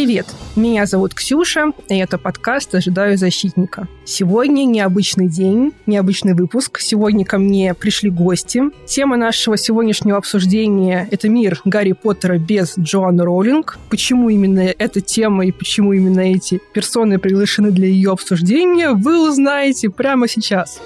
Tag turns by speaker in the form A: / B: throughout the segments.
A: Привет! Меня зовут Ксюша, и это подкаст «Ожидаю защитника». Сегодня необычный день, необычный выпуск. Сегодня ко мне пришли гости. Тема нашего сегодняшнего обсуждения – это мир Гарри Поттера без Джоан Роулинг. Почему именно эта тема и почему именно эти персоны приглашены для ее обсуждения, вы узнаете прямо сейчас.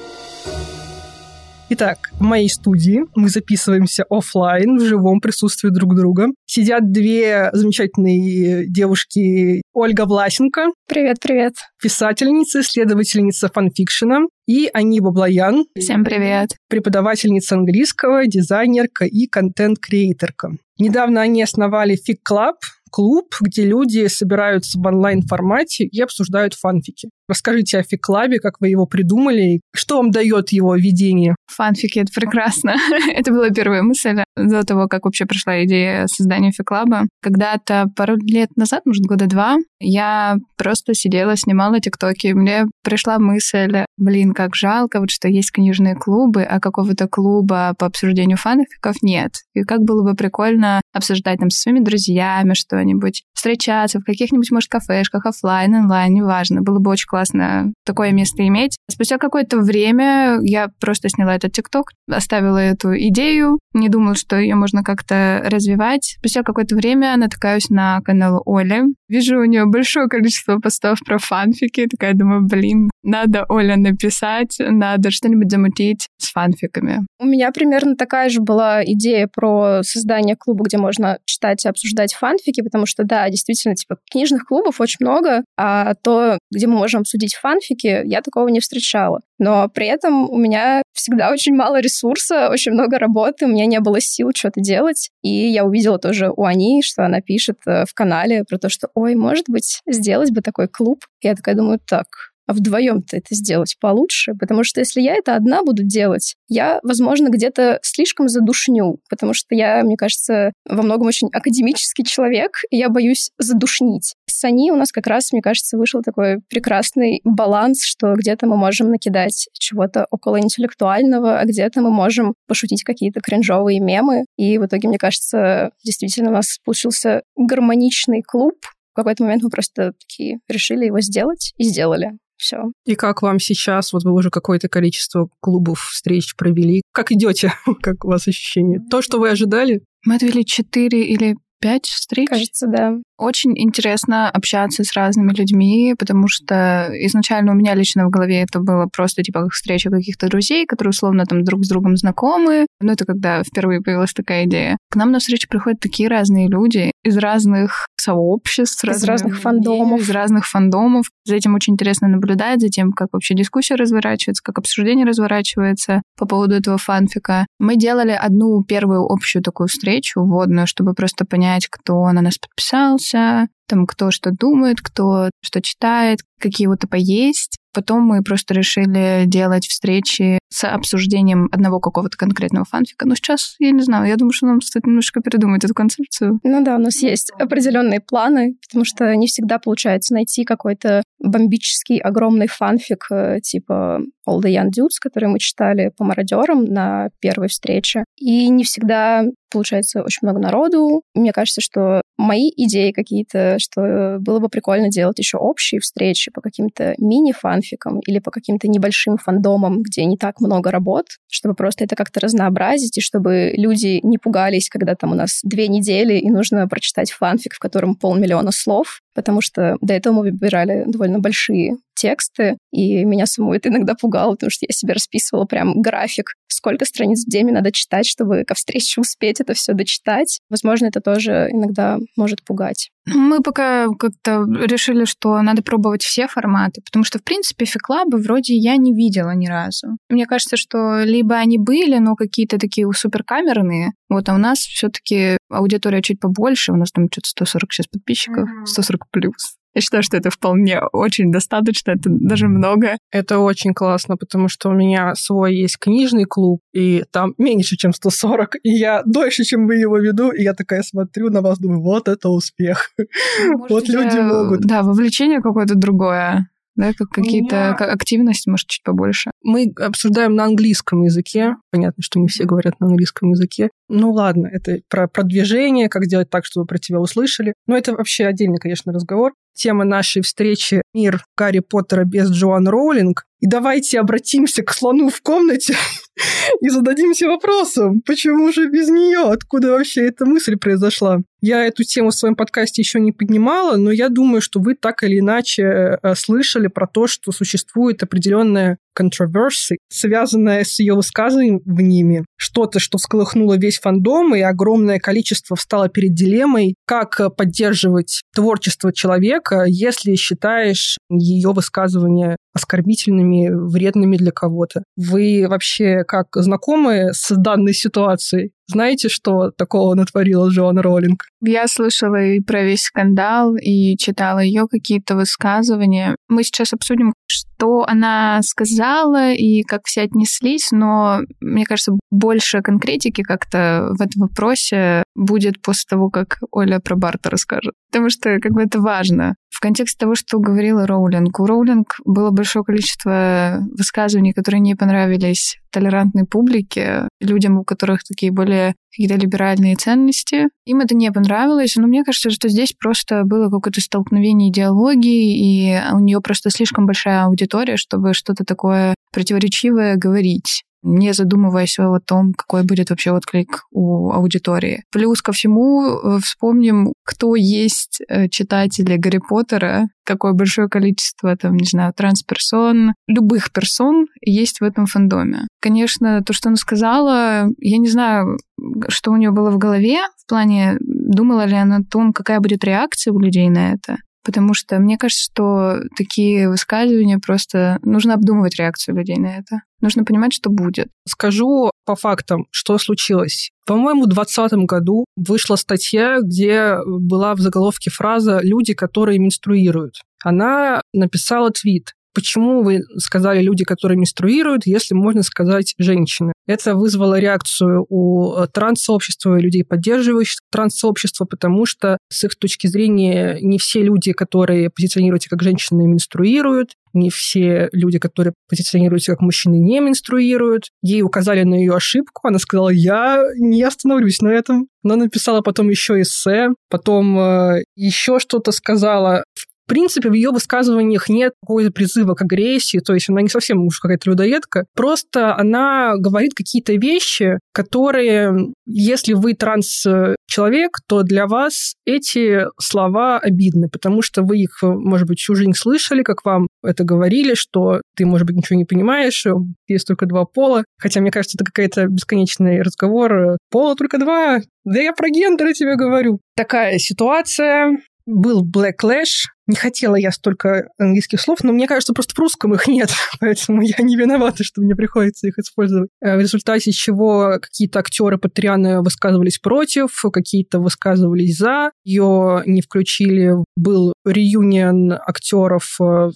A: Итак, в моей студии мы записываемся офлайн в живом присутствии друг друга. Сидят две замечательные девушки. Ольга Власенко.
B: Привет, привет.
A: Писательница, исследовательница фанфикшена. И Ани Баблоян.
C: Всем привет.
A: Преподавательница английского, дизайнерка и контент-креаторка. Недавно они основали Fig Club, клуб, где люди собираются в онлайн-формате и обсуждают фанфики. Расскажите о Фиклабе, как вы его придумали, что вам дает его ведение?
C: Фанфики — это прекрасно. это была первая мысль до того, как вообще пришла идея создания Фиклаба. Когда-то пару лет назад, может, года два, я просто сидела, снимала тиктоки. Мне пришла мысль, блин, как жалко, вот что есть книжные клубы, а какого-то клуба по обсуждению фанфиков нет. И как было бы прикольно обсуждать там со своими друзьями что-нибудь, встречаться в каких-нибудь, может, кафешках, офлайн, онлайн, неважно. Было бы очень классно такое место иметь. Спустя какое-то время я просто сняла этот ТикТок, оставила эту идею, не думала, что ее можно как-то развивать. Спустя какое-то время натыкаюсь на канал Оли. Вижу у нее большое количество постов про фанфики. Такая думаю, блин, надо Оля написать, надо что-нибудь замутить с фанфиками.
B: У меня примерно такая же была идея про создание клуба, где можно читать и обсуждать фанфики, потому что, да, действительно, типа, книжных клубов очень много, а то, где мы можем обсудить фанфики, я такого не встречала. Но при этом у меня всегда очень мало ресурса, очень много работы, у меня не было сил что-то делать. И я увидела тоже у Ани, что она пишет э, в канале про то, что, ой, может быть, сделать бы такой клуб. Я такая думаю, так, вдвоем-то это сделать получше, потому что если я это одна буду делать, я, возможно, где-то слишком задушню, потому что я, мне кажется, во многом очень академический человек, и я боюсь задушнить. С Ани у нас как раз, мне кажется, вышел такой прекрасный баланс, что где-то мы можем накидать чего-то около интеллектуального, а где-то мы можем пошутить какие-то кринжовые мемы. И в итоге, мне кажется, действительно у нас получился гармоничный клуб, в какой-то момент мы просто такие решили его сделать и сделали все.
A: И как вам сейчас? Вот вы уже какое-то количество клубов, встреч провели. Как идете? как у вас ощущения? То, что вы ожидали?
C: Мы отвели четыре или пять встреч.
B: Кажется, да.
C: Очень интересно общаться с разными людьми, потому что изначально у меня лично в голове это было просто типа как встреча каких-то друзей, которые условно там друг с другом знакомы. Но это когда впервые появилась такая идея. К нам на встречу приходят такие разные люди из разных сообществ,
B: из разных фандомов.
C: Из разных фандомов. За этим очень интересно наблюдать, за тем, как вообще дискуссия разворачивается, как обсуждение разворачивается по поводу этого фанфика. Мы делали одну первую общую такую встречу вводную, чтобы просто понять, кто на нас подписался, там кто что думает, кто что читает, какие вот типа есть. Потом мы просто решили делать встречи с обсуждением одного какого-то конкретного фанфика. Но сейчас, я не знаю, я думаю, что нам стоит немножко передумать эту концепцию.
B: Ну да, у нас есть определенные планы, потому что не всегда получается найти какой-то бомбический огромный фанфик э, типа All the Young Dudes, который мы читали по мародерам на первой встрече. И не всегда получается очень много народу. Мне кажется, что мои идеи какие-то, что было бы прикольно делать еще общие встречи по каким-то мини-фанфикам или по каким-то небольшим фандомам, где не так много работ, чтобы просто это как-то разнообразить, и чтобы люди не пугались, когда там у нас две недели, и нужно прочитать фанфик, в котором полмиллиона слов, потому что до этого мы выбирали довольно большие тексты, и меня саму это иногда пугало, потому что я себе расписывала прям график, сколько страниц в день надо читать, чтобы ко встрече успеть это все дочитать. Возможно, это тоже иногда может пугать.
C: Мы пока как-то решили, что надо пробовать все форматы, потому что, в принципе, фиклабы вроде я не видела ни разу. Мне кажется, что либо они были, но какие-то такие суперкамерные, вот, а у нас все таки аудитория чуть побольше, у нас там что-то 146 подписчиков, 140 плюс. Я считаю, что это вполне очень достаточно, это даже много.
A: Это очень классно, потому что у меня свой есть книжный клуб, и там меньше, чем 140, и я дольше, чем вы его веду, и я такая смотрю на вас, думаю, вот это успех. вот люди могут.
C: Да, вовлечение какое-то другое. Да, как какие-то меня... активности, может, чуть побольше.
A: Мы обсуждаем на английском языке. Понятно, что не все говорят на английском языке. Ну ладно, это про продвижение, как делать так, чтобы про тебя услышали. Но это вообще отдельный, конечно, разговор. Тема нашей встречи «Мир Гарри Поттера без Джоан Роулинг». И давайте обратимся к слону в комнате и зададимся вопросом, почему же без нее? Откуда вообще эта мысль произошла? Я эту тему в своем подкасте еще не поднимала, но я думаю, что вы так или иначе э, слышали про то, что существует определенная controversy, связанная с ее высказываниями. Что-то, что всколыхнуло весь фандом, и огромное количество встало перед дилеммой, как поддерживать творчество человека, если считаешь ее высказывания оскорбительными, вредными для кого-то. Вы вообще как знакомы с данной ситуацией? Знаете, что такого натворила Джоан Роллинг?
C: Я слышала и про весь скандал, и читала ее какие-то высказывания. Мы сейчас обсудим, что она сказала и как все отнеслись, но мне кажется, больше конкретики как-то в этом вопросе будет после того, как Оля про Барта расскажет. Потому что как бы это важно. В контексте того, что говорила Роулинг. У Роулинг было большое количество высказываний, которые не понравились толерантной публике, людям, у которых такие более какие-то либеральные ценности. Им это не понравилось, но мне кажется, что здесь просто было какое-то столкновение идеологии, и у нее просто слишком большая аудитория, чтобы что-то такое противоречивое говорить не задумываясь о том, какой будет вообще отклик у аудитории. Плюс ко всему э, вспомним, кто есть э, читатели Гарри Поттера, какое большое количество, там, не знаю, трансперсон, любых персон есть в этом фандоме. Конечно, то, что она сказала, я не знаю, что у нее было в голове, в плане, думала ли она о том, какая будет реакция у людей на это. Потому что мне кажется, что такие высказывания просто нужно обдумывать реакцию людей на это. Нужно понимать, что будет.
A: Скажу по фактам, что случилось. По-моему, в 2020 году вышла статья, где была в заголовке фраза «люди, которые менструируют». Она написала твит. Почему вы сказали люди, которые менструируют, если можно сказать женщины? Это вызвало реакцию у э, транс-сообщества и людей, поддерживающих транс-сообщество, потому что с их точки зрения не все люди, которые позиционируются как женщины, менструируют, не все люди, которые позиционируются как мужчины, не менструируют. Ей указали на ее ошибку, она сказала, я не остановлюсь на этом. Но написала потом еще эссе, потом э, еще что-то сказала. В в принципе, в ее высказываниях нет какого-то призыва к агрессии, то есть она не совсем уж какая-то людоедка, просто она говорит какие-то вещи, которые, если вы транс-человек, то для вас эти слова обидны, потому что вы их, может быть, всю жизнь слышали, как вам это говорили, что ты, может быть, ничего не понимаешь, есть только два пола. Хотя, мне кажется, это какая-то бесконечный разговор. Пола только два. Да я про гендеры тебе говорю. Такая ситуация был Blacklash. Не хотела я столько английских слов, но мне кажется, просто в русском их нет, поэтому я не виновата, что мне приходится их использовать. Э, в результате чего какие-то актеры Патрианы высказывались против, какие-то высказывались за. Ее не включили. Был реюнион актеров э,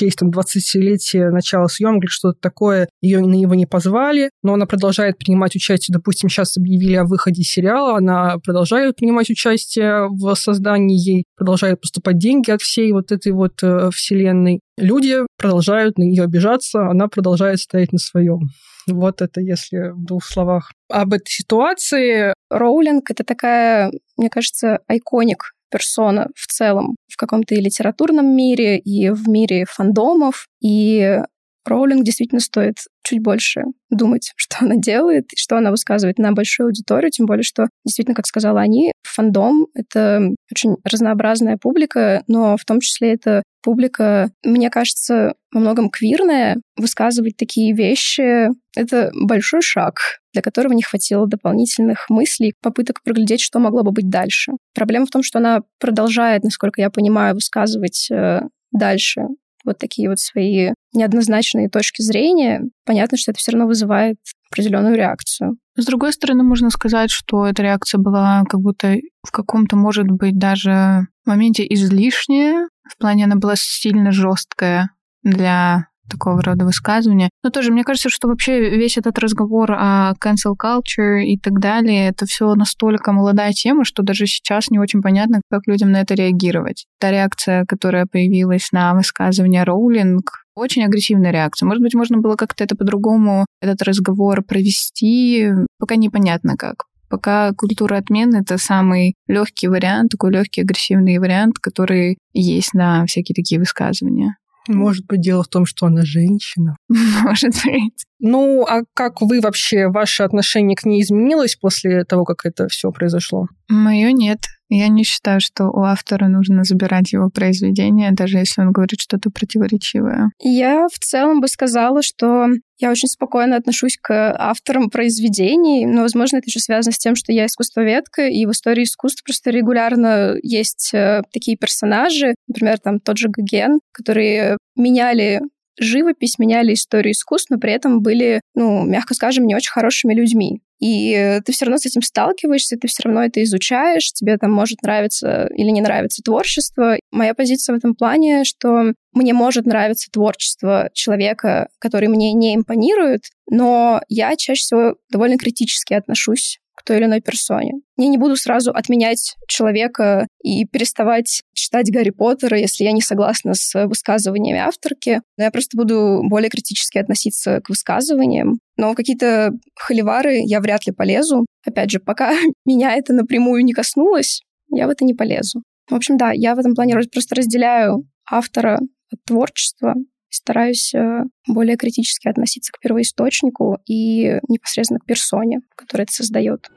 A: честь там, 20-летия начала съемок или что-то такое. Ее на него не позвали, но она продолжает принимать участие. Допустим, сейчас объявили о выходе сериала, она продолжает принимать участие в создании ей продолжают поступать деньги от всей вот этой вот э, вселенной. Люди продолжают на нее обижаться, она продолжает стоять на своем. Вот это если в двух словах. Об этой ситуации...
B: Роулинг — это такая, мне кажется, айконик персона в целом в каком-то и литературном мире, и в мире фандомов. И Роулинг действительно стоит чуть больше думать, что она делает, что она высказывает на большую аудиторию, тем более, что действительно, как сказала они, фандом — это очень разнообразная публика, но в том числе это публика, мне кажется, во многом квирная. Высказывать такие вещи — это большой шаг, для которого не хватило дополнительных мыслей, попыток проглядеть, что могло бы быть дальше. Проблема в том, что она продолжает, насколько я понимаю, высказывать э, дальше вот такие вот свои неоднозначные точки зрения, понятно, что это все равно вызывает определенную реакцию.
C: С другой стороны, можно сказать, что эта реакция была как будто в каком-то, может быть, даже моменте излишняя. В плане она была сильно жесткая для такого рода высказывания. Но тоже мне кажется, что вообще весь этот разговор о cancel culture и так далее, это все настолько молодая тема, что даже сейчас не очень понятно, как людям на это реагировать. Та реакция, которая появилась на высказывание Роулинг, очень агрессивная реакция. Может быть, можно было как-то это по-другому, этот разговор провести, пока непонятно как. Пока культура отмены — это самый легкий вариант, такой легкий агрессивный вариант, который есть на всякие такие высказывания.
A: Может быть, дело в том, что она женщина.
C: Может быть.
A: Ну, а как вы вообще, ваше отношение к ней изменилось после того, как это все произошло?
C: Мое нет. Я не считаю, что у автора нужно забирать его произведение, даже если он говорит что-то противоречивое.
B: Я в целом бы сказала, что я очень спокойно отношусь к авторам произведений, но, возможно, это еще связано с тем, что я искусствоведка, и в истории искусства просто регулярно есть э, такие персонажи, например, там тот же Гоген, которые меняли живопись, меняли историю искусств, но при этом были, ну, мягко скажем, не очень хорошими людьми. И э, ты все равно с этим сталкиваешься, ты все равно это изучаешь, тебе там может нравиться или не нравиться творчество. Моя позиция в этом плане, что мне может нравиться творчество человека, который мне не импонирует, но я чаще всего довольно критически отношусь к той или иной персоне. Я не буду сразу отменять человека и переставать читать Гарри Поттера, если я не согласна с высказываниями авторки. Но я просто буду более критически относиться к высказываниям. Но какие-то холивары я вряд ли полезу. Опять же, пока меня это напрямую не коснулось, я в это не полезу. В общем, да, я в этом плане просто разделяю автора от творчества стараюсь э, более критически относиться к первоисточнику и непосредственно к персоне, которая это создает.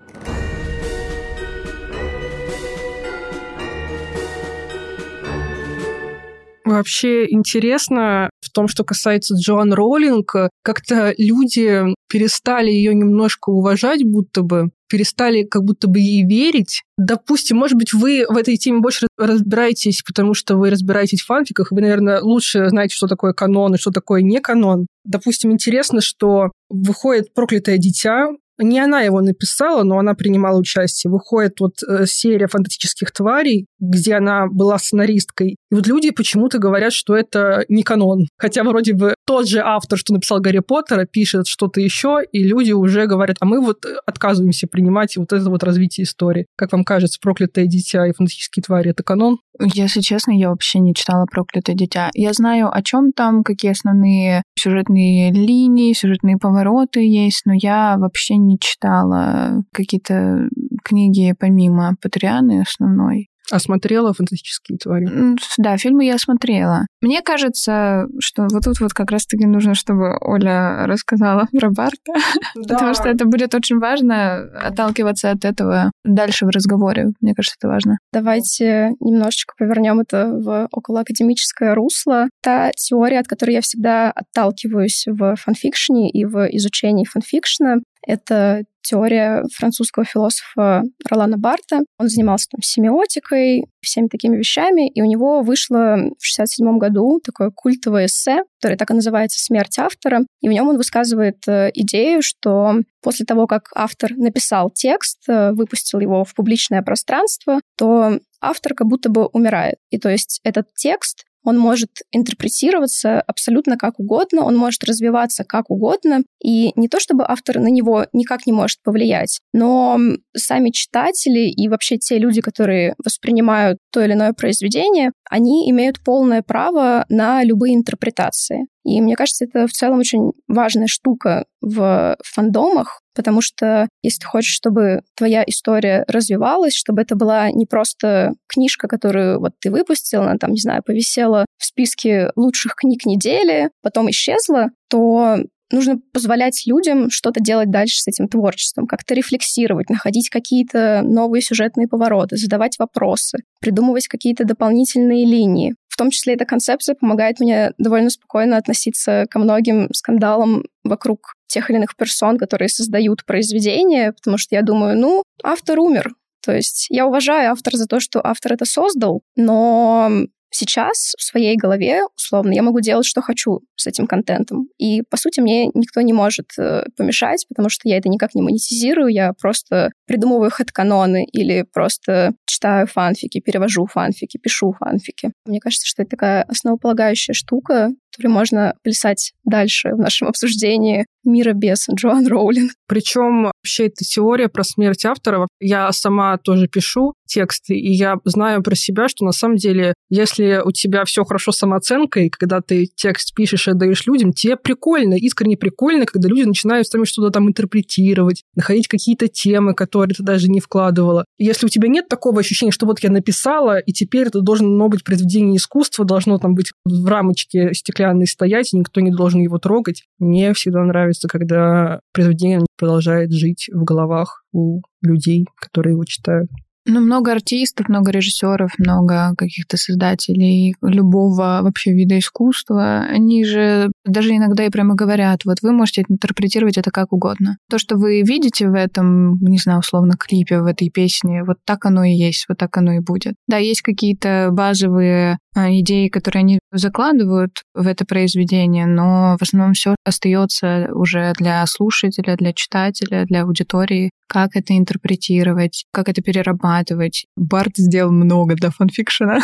A: Вообще интересно в том, что касается Джоан Роулинг, как-то люди перестали ее немножко уважать, будто бы перестали как будто бы ей верить. Допустим, может быть, вы в этой теме больше разбираетесь, потому что вы разбираетесь в фанфиках, вы, наверное, лучше знаете, что такое канон и что такое не канон. Допустим, интересно, что выходит «Проклятое дитя», не она его написала, но она принимала участие. Выходит вот э, серия фантастических тварей, где она была сценаристкой. И вот люди почему-то говорят, что это не канон. Хотя вроде бы тот же автор, что написал Гарри Поттера, пишет что-то еще, и люди уже говорят, а мы вот отказываемся принимать вот это вот развитие истории. Как вам кажется, «Проклятое дитя» и «Фантастические твари» — это канон?
C: Если честно, я вообще не читала «Проклятое дитя». Я знаю, о чем там, какие основные сюжетные линии, сюжетные повороты есть, но я вообще не читала какие-то книги помимо Патрианы основной.
A: А смотрела «Фантастические твари»?
C: Да, фильмы я смотрела. Мне кажется, что вот тут вот как раз-таки нужно, чтобы Оля рассказала про Барта, да. потому что это будет очень важно отталкиваться от этого дальше в разговоре. Мне кажется, это важно.
B: Давайте немножечко повернем это в околоакадемическое русло. Та теория, от которой я всегда отталкиваюсь в фанфикшне и в изучении фанфикшна, это теория французского философа Ролана Барта. Он занимался там семиотикой, всеми такими вещами, и у него вышло в 67 году такое культовое эссе, которое так и называется «Смерть автора», и в нем он высказывает э, идею, что после того, как автор написал текст, э, выпустил его в публичное пространство, то автор как будто бы умирает. И то есть этот текст он может интерпретироваться абсолютно как угодно, он может развиваться как угодно, и не то чтобы автор на него никак не может повлиять, но сами читатели и вообще те люди, которые воспринимают то или иное произведение, они имеют полное право на любые интерпретации. И мне кажется, это в целом очень важная штука в фандомах, потому что если ты хочешь, чтобы твоя история развивалась, чтобы это была не просто книжка, которую вот ты выпустил, она там, не знаю, повисела в списке лучших книг недели, потом исчезла, то нужно позволять людям что-то делать дальше с этим творчеством, как-то рефлексировать, находить какие-то новые сюжетные повороты, задавать вопросы, придумывать какие-то дополнительные линии. В том числе эта концепция помогает мне довольно спокойно относиться ко многим скандалам вокруг тех или иных персон, которые создают произведения, потому что я думаю, ну, автор умер, то есть я уважаю автора за то, что автор это создал, но сейчас в своей голове, условно, я могу делать, что хочу с этим контентом. И, по сути, мне никто не может э, помешать, потому что я это никак не монетизирую, я просто придумываю хэт-каноны или просто читаю фанфики, перевожу фанфики, пишу фанфики. Мне кажется, что это такая основополагающая штука, который можно плясать дальше в нашем обсуждении мира без Джоан Роулинг.
A: Причем вообще эта теория про смерть автора, я сама тоже пишу тексты, и я знаю про себя, что на самом деле, если у тебя все хорошо с самооценкой, когда ты текст пишешь и отдаешь людям, тебе прикольно, искренне прикольно, когда люди начинают с тобой что-то там интерпретировать, находить какие-то темы, которые ты даже не вкладывала. Если у тебя нет такого ощущения, что вот я написала, и теперь это должно быть произведение искусства, должно там быть в рамочке стеклянной стоять, и никто не должен его трогать, мне всегда нравится, когда произведение продолжает жить в головах у людей, которые его читают.
C: Ну, много артистов, много режиссеров, много каких-то создателей любого вообще вида искусства. Они же даже иногда и прямо говорят, вот вы можете интерпретировать это как угодно. То, что вы видите в этом, не знаю, условно, клипе, в этой песне, вот так оно и есть, вот так оно и будет. Да, есть какие-то базовые а, идеи, которые они закладывают в это произведение, но в основном все остается уже для слушателя, для читателя, для аудитории, как это интерпретировать, как это перерабатывать. Барт сделал много для фанфикшена.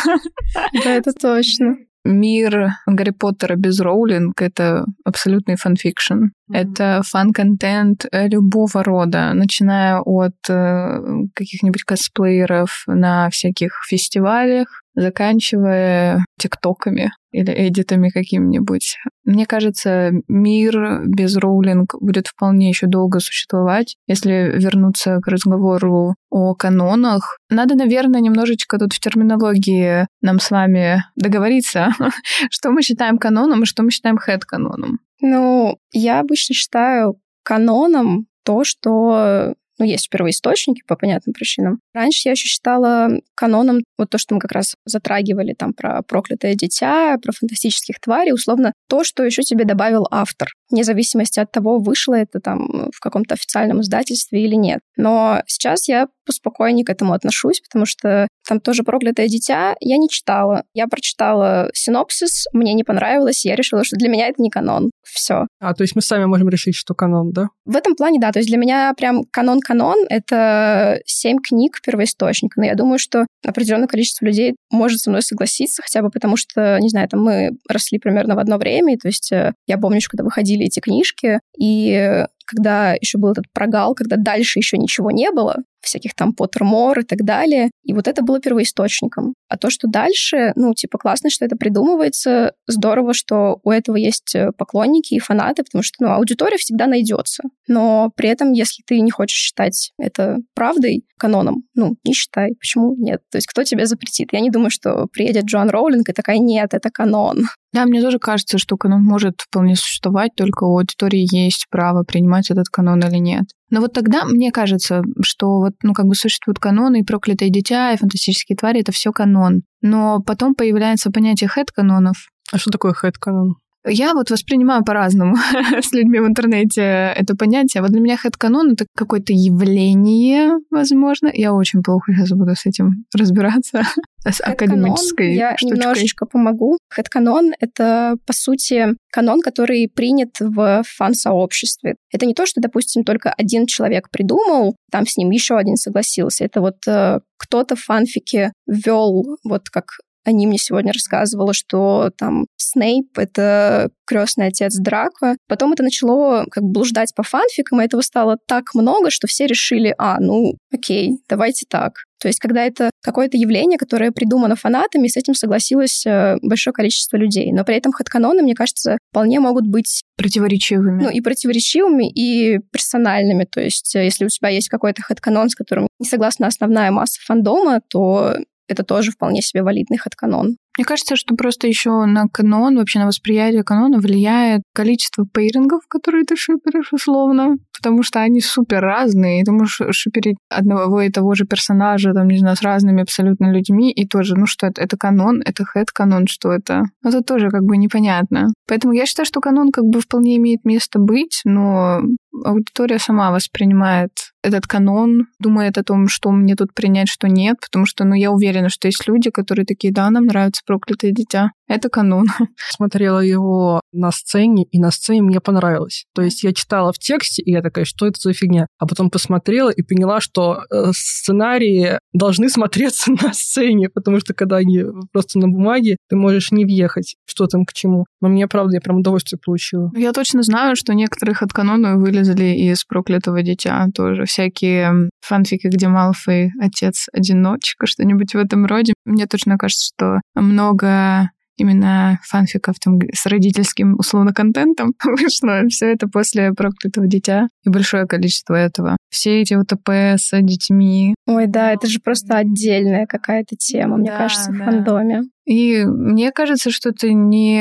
B: Да, это точно.
C: Мир Гарри Поттера без Роулинг — это абсолютный фанфикшн. Mm-hmm. Это фан-контент любого рода, начиная от э, каких-нибудь косплееров на всяких фестивалях, заканчивая тиктоками или эдитами каким-нибудь. Мне кажется, мир без роулинг будет вполне еще долго существовать. Если вернуться к разговору о канонах, надо, наверное, немножечко тут в терминологии нам с вами договориться, что мы считаем каноном и что мы считаем хэт-каноном.
B: Ну, я обычно считаю каноном то, что ну, есть первоисточники по понятным причинам. Раньше я еще считала каноном вот то, что мы как раз затрагивали там про проклятое дитя, про фантастических тварей, условно, то, что еще тебе добавил автор, вне зависимости от того, вышло это там в каком-то официальном издательстве или нет. Но сейчас я поспокойнее к этому отношусь, потому что там тоже проклятое дитя я не читала. Я прочитала синопсис, мне не понравилось, и я решила, что для меня это не канон. Все.
A: А, то есть мы сами можем решить, что канон, да?
B: В этом плане, да. То есть для меня прям канон-канон — это семь книг первоисточника. Но я думаю, что определенное количество людей может со мной согласиться, хотя бы потому что, не знаю, там мы росли примерно в одно время, то есть э, я помню, что когда выходили эти книжки, и когда еще был этот прогал, когда дальше еще ничего не было, всяких там Поттермор и так далее. И вот это было первоисточником. А то, что дальше, ну, типа, классно, что это придумывается, здорово, что у этого есть э, поклонники и фанаты, потому что, ну, аудитория всегда найдется. Но при этом, если ты не хочешь считать это правдой, каноном, ну, не считай. Почему нет? То есть кто тебе запретит? Я не думаю, что приедет Джоан Роулинг и такая, нет, это канон.
C: Да, мне тоже кажется, что канон может вполне существовать, только у аудитории есть право принимать этот канон или нет. Но вот тогда мне кажется, что вот, ну, как бы существуют каноны, и проклятое дитя, и фантастические твари — это все канон. Но потом появляется понятие хэт-канонов.
A: А что такое хэт-канон?
C: Я вот воспринимаю по-разному с людьми в интернете это понятие. Вот для меня хэт-канон — это какое-то явление, возможно. Я очень плохо сейчас буду с этим разбираться, с академической
B: Я
C: штучкой.
B: немножечко помогу. Хэт-канон — это, по сути, канон, который принят в фан-сообществе. Это не то, что, допустим, только один человек придумал, там с ним еще один согласился. Это вот э, кто-то в фанфике ввел вот как они мне сегодня рассказывали, что там Снейп — это крестный отец Драко. Потом это начало как бы блуждать по фанфикам, и этого стало так много, что все решили, а, ну, окей, давайте так. То есть, когда это какое-то явление, которое придумано фанатами, с этим согласилось э, большое количество людей. Но при этом хэдканоны, мне кажется, вполне могут быть...
C: Противоречивыми.
B: Ну, и противоречивыми, и персональными. То есть, э, если у тебя есть какой-то хэдканон, с которым не согласна основная масса фандома, то это тоже вполне себе валидный хэдканон.
C: Мне кажется, что просто еще на канон, вообще на восприятие канона влияет количество пейрингов, которые ты шиперишь условно, потому что они супер разные, и ты можешь шиперить одного и того же персонажа, там, не знаю, с разными абсолютно людьми, и тоже, ну что это, это канон, это хэт-канон, что это? Это тоже как бы непонятно. Поэтому я считаю, что канон как бы вполне имеет место быть, но аудитория сама воспринимает этот канон, думает о том, что мне тут принять, что нет, потому что, ну, я уверена, что есть люди, которые такие, да, нам нравится называется «Проклятое дитя». Это канон.
A: Смотрела его на сцене, и на сцене мне понравилось. То есть я читала в тексте, и я такая, что это за фигня? А потом посмотрела и поняла, что э, сценарии должны смотреться на сцене, потому что когда они просто на бумаге, ты можешь не въехать, что там к чему. Но мне, правда, я прям удовольствие получила.
C: Я точно знаю, что некоторых от канона вылезли из «Проклятого дитя» тоже. Всякие фанфики, где Малфой отец-одиночка, что-нибудь в этом роде. Мне точно кажется, что много именно фанфиков там с родительским условно контентом вышло. Все это после проклятого дитя и большое количество этого. Все эти УТП с детьми.
B: Ой, да, это же просто отдельная какая-то тема, мне да, кажется, в да. фандоме.
C: И мне кажется, что это не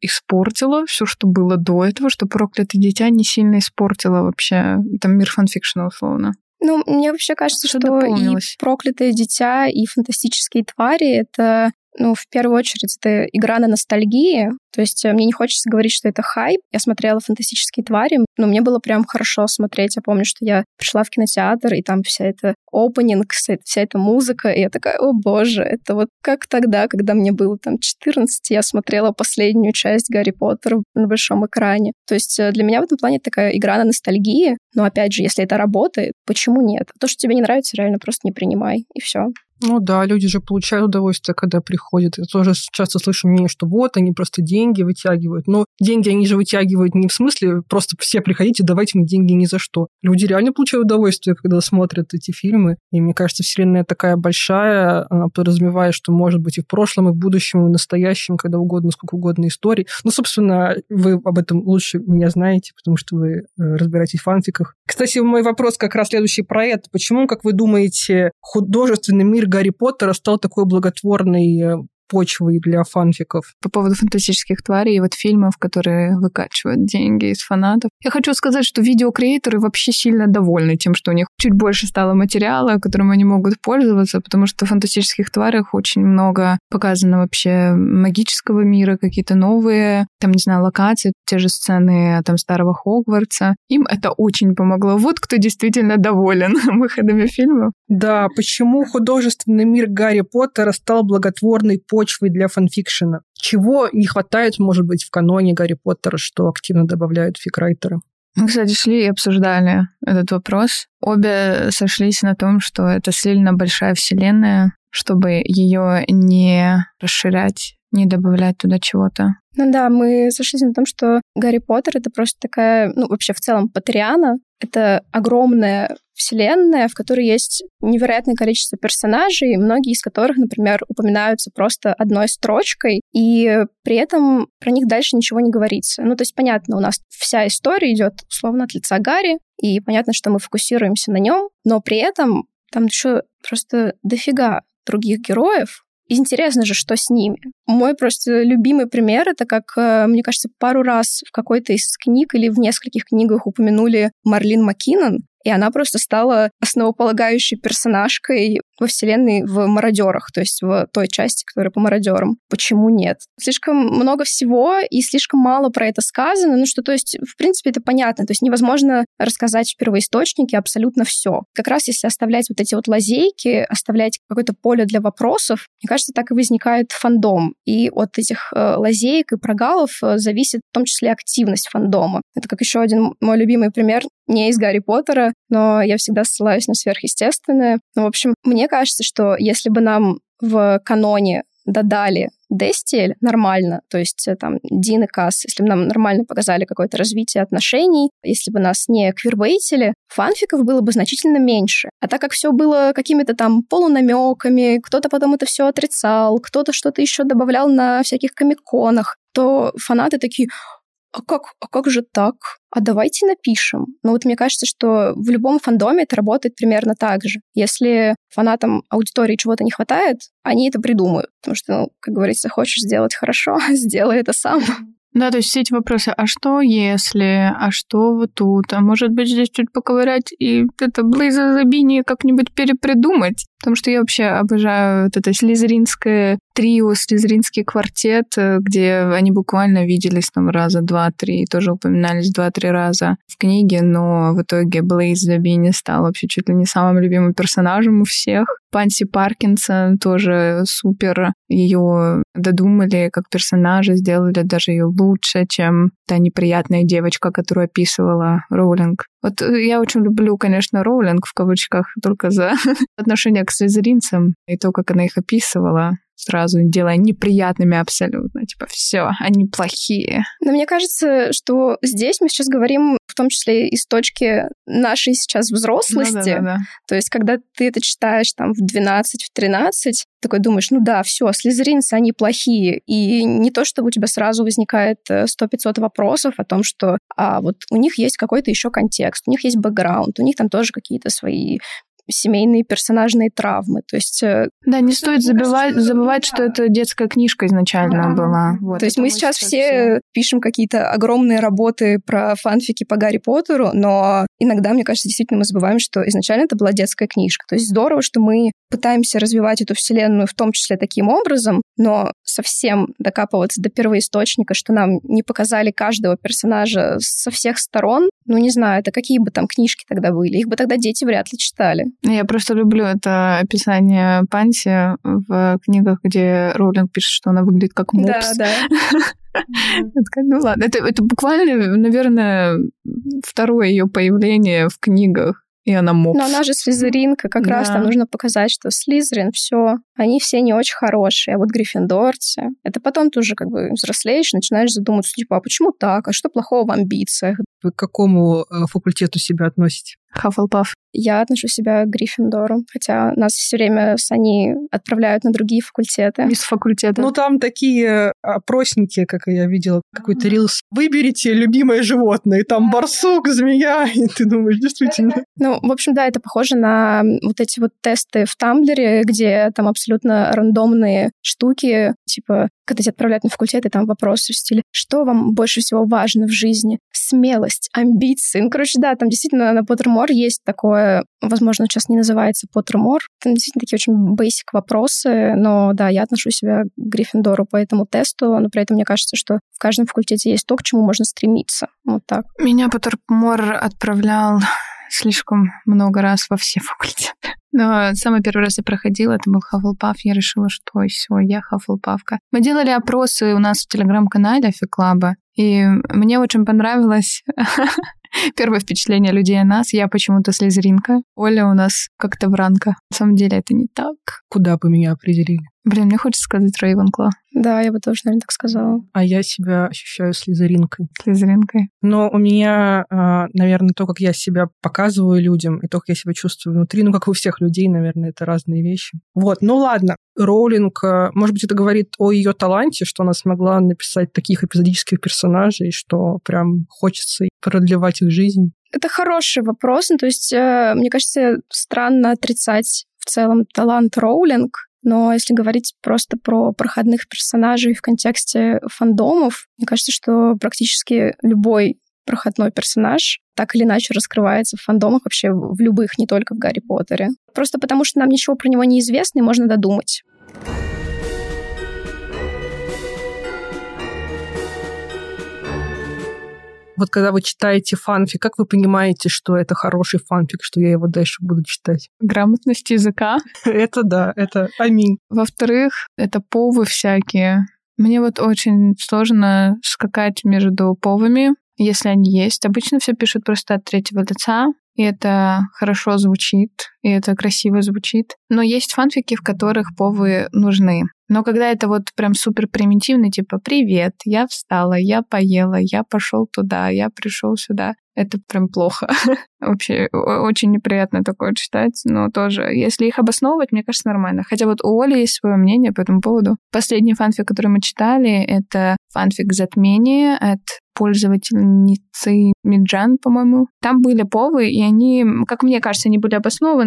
C: испортило все, что было до этого, что проклятое дитя не сильно испортило вообще там мир фанфикшена условно.
B: Ну, мне вообще кажется, что, что и проклятое дитя, и фантастические твари это ну, в первую очередь, это игра на ностальгии. То есть э, мне не хочется говорить, что это хайп. Я смотрела «Фантастические твари», но мне было прям хорошо смотреть. Я помню, что я пришла в кинотеатр, и там вся эта опенинг, вся эта музыка, и я такая, о боже, это вот как тогда, когда мне было там 14, я смотрела последнюю часть Гарри Поттера на большом экране. То есть э, для меня в этом плане такая игра на ностальгии, но опять же, если это работает, почему нет? То, что тебе не нравится, реально просто не принимай, и все.
A: Ну да, люди же получают удовольствие, когда приходят. Я тоже часто слышу мнение, что вот, они просто деньги вытягивают. Но деньги они же вытягивают не в смысле просто все приходите, давайте мне деньги ни за что. Люди реально получают удовольствие, когда смотрят эти фильмы. И мне кажется, вселенная такая большая, она подразумевает, что может быть и в прошлом, и в будущем, и в настоящем, когда угодно, сколько угодно историй. Ну, собственно, вы об этом лучше меня знаете, потому что вы э, разбираетесь в фанфиках. Кстати, мой вопрос как раз следующий про это. Почему, как вы думаете, художественный мир Гарри Поттера стал такой благотворной э, почвой для фанфиков.
C: По поводу фантастических тварей и вот фильмов, которые выкачивают деньги из фанатов. Я хочу сказать, что видеокреаторы вообще сильно довольны тем, что у них чуть больше стало материала, которым они могут пользоваться, потому что в фантастических тварях очень много показано вообще магического мира, какие-то новые, там, не знаю, локации, те же сцены там старого Хогвартса. Им это очень помогло. Вот кто действительно доволен выходами фильмов.
A: Да, почему художественный мир Гарри Поттера стал благотворной почвой для фанфикшена. Чего не хватает, может быть, в каноне Гарри Поттера, что активно добавляют фикрайтеры?
C: Мы, кстати, шли и обсуждали этот вопрос. Обе сошлись на том, что это сильно большая вселенная, чтобы ее не расширять, не добавлять туда чего-то.
B: Ну да, мы сошлись на том, что Гарри Поттер — это просто такая, ну, вообще в целом Патриана. Это огромная вселенная, в которой есть невероятное количество персонажей, многие из которых, например, упоминаются просто одной строчкой, и при этом про них дальше ничего не говорится. Ну, то есть, понятно, у нас вся история идет условно от лица Гарри, и понятно, что мы фокусируемся на нем, но при этом там еще просто дофига других героев, Интересно же, что с ними. Мой просто любимый пример — это как, э, мне кажется, пару раз в какой-то из книг или в нескольких книгах упомянули Марлин Маккинон, и она просто стала основополагающей персонажкой во вселенной в мародерах, то есть в той части, которая по мародерам. Почему нет? Слишком много всего и слишком мало про это сказано. Ну что, то есть, в принципе, это понятно. То есть невозможно рассказать в первоисточнике абсолютно все. Как раз если оставлять вот эти вот лазейки, оставлять какое-то поле для вопросов, мне кажется, так и возникает фандом. И от этих э, лазеек и прогалов э, зависит в том числе активность фандома. Это как еще один мой любимый пример, не из Гарри Поттера, но я всегда ссылаюсь на сверхъестественное. Ну, в общем, мне кажется, что если бы нам в каноне додали Дестиэль нормально, то есть э, там Дин и Касс, если бы нам нормально показали какое-то развитие отношений, если бы нас не квирбейтили, фанфиков было бы значительно меньше. А так как все было какими-то там полунамеками, кто-то потом это все отрицал, кто-то что-то еще добавлял на всяких комиконах, то фанаты такие, а как, а как же так? А давайте напишем. Ну вот мне кажется, что в любом фандоме это работает примерно так же. Если фанатам аудитории чего-то не хватает, они это придумают. Потому что, ну, как говорится, хочешь сделать хорошо, сделай это сам.
C: Да, то есть все эти вопросы, а что если, а что вот тут, а может быть здесь чуть поковырять и это Блейза Забини как-нибудь перепридумать? Потому что я вообще обожаю вот это слизеринское трио, слизеринский квартет, э, где они буквально виделись там раза два-три, тоже упоминались два-три раза в книге, но в итоге Блейз Забини стал вообще чуть ли не самым любимым персонажем у всех. Панси Паркинсон тоже супер. Ее додумали как персонажа, сделали даже ее лучше, чем та неприятная девочка, которую описывала Роулинг. Вот э, я очень люблю, конечно, Роулинг в кавычках только за отношение к слизеринцам и то, как она их описывала сразу делая неприятными абсолютно. Типа, все, они плохие.
B: Но мне кажется, что здесь мы сейчас говорим в том числе из точки нашей сейчас взрослости. Ну, да, да, да. То есть, когда ты это читаешь там в 12, в 13, такой думаешь, ну да, все, слизеринцы, они плохие. И не то, чтобы у тебя сразу возникает 100-500 э, вопросов о том, что а, вот у них есть какой-то еще контекст, у них есть бэкграунд, у них там тоже какие-то свои семейные персонажные травмы. То есть... Э,
C: да, не стоит забывать, забывать, что это детская книжка изначально да. была.
B: Вот, То есть мы сейчас все, все пишем какие-то огромные работы про фанфики по Гарри Поттеру, но иногда, мне кажется, действительно мы забываем, что изначально это была детская книжка. То есть здорово, что мы пытаемся развивать эту вселенную в том числе таким образом, но совсем докапываться до первоисточника, что нам не показали каждого персонажа со всех сторон, ну, не знаю, это какие бы там книжки тогда были. Их бы тогда дети вряд ли читали.
C: Я просто люблю это описание Панси в книгах, где Роулинг пишет, что она выглядит как мопс.
B: Да,
C: да. Ну ладно, это, это буквально, наверное, второе ее появление в книгах и она мопс.
B: Но она же слизеринка, как да. раз там нужно показать, что слизерин, все, они все не очень хорошие, а вот гриффиндорцы. Это потом ты уже как бы взрослеешь, начинаешь задумываться, типа, а почему так, а что плохого в амбициях?
A: Вы к какому э, факультету себя относите?
C: Хаффлпаф.
B: Я отношу себя к Гриффиндору, хотя нас все время с они отправляют на другие факультеты.
C: Из факультета.
A: Ну, там такие опросники, как я видела, какой-то рилс. Выберите любимое животное, и там барсук, змея, и ты думаешь, действительно.
B: Ну, в общем, да, это похоже на вот эти вот тесты в Тамблере, где там абсолютно рандомные штуки, типа, когда тебя отправляют на факультет, и там вопросы в стиле, что вам больше всего важно в жизни? Смелость, амбиции. Ну, короче, да, там действительно на Поттермор есть такое, возможно, сейчас не называется Поттермор. Там действительно такие очень basic вопросы, но да, я отношу себя к Гриффиндору по этому тесту, но при этом мне кажется, что в каждом факультете есть то, к чему можно стремиться. Вот так.
C: Меня Поттермор отправлял слишком много раз во все факультеты. Но самый первый раз я проходила, это был Хаффлпаф, я решила, что все, я Хаффлпафка. Мы делали опросы у нас в телеграм-канале Фиклаба, и мне очень понравилось первое впечатление людей о нас. Я почему-то слезеринка. Оля у нас как-то вранка. На самом деле это не так.
A: Куда бы меня определили?
C: Блин, мне хочется сказать Рейвенкло.
B: Да, я бы тоже, наверное, так сказала.
A: А я себя ощущаю слезеринкой.
C: Слезеринкой.
A: Но у меня, а, наверное, то, как я себя показываю людям, и то, как я себя чувствую внутри, ну, как у всех людей, наверное, это разные вещи. Вот, ну ладно. Роулинг, а, может быть, это говорит о ее таланте, что она смогла написать таких эпизодических персонажей, что прям хочется продлевать их жизнь.
B: Это хороший вопрос. Ну, то есть, э, мне кажется, странно отрицать в целом талант Роулинг, но если говорить просто про проходных персонажей в контексте фандомов, мне кажется, что практически любой проходной персонаж так или иначе раскрывается в фандомах вообще в любых, не только в Гарри Поттере. Просто потому что нам ничего про него не известно, и можно додумать.
A: Вот когда вы читаете фанфик, как вы понимаете, что это хороший фанфик, что я его дальше буду читать?
C: Грамотность языка.
A: Это да, это аминь.
C: Во-вторых, это повы всякие. Мне вот очень сложно скакать между повами, если они есть. Обычно все пишут просто от третьего лица, и это хорошо звучит, и это красиво звучит. Но есть фанфики, в которых повы нужны. Но когда это вот прям супер примитивно, типа «Привет, я встала, я поела, я пошел туда, я пришел сюда», это прям плохо. Вообще очень неприятно такое читать, но тоже, если их обосновывать, мне кажется, нормально. Хотя вот у Оли есть свое мнение по этому поводу. Последний фанфик, который мы читали, это фанфик «Затмение» от пользовательницы Миджан, по-моему. Там были повы, и они, как мне кажется, они были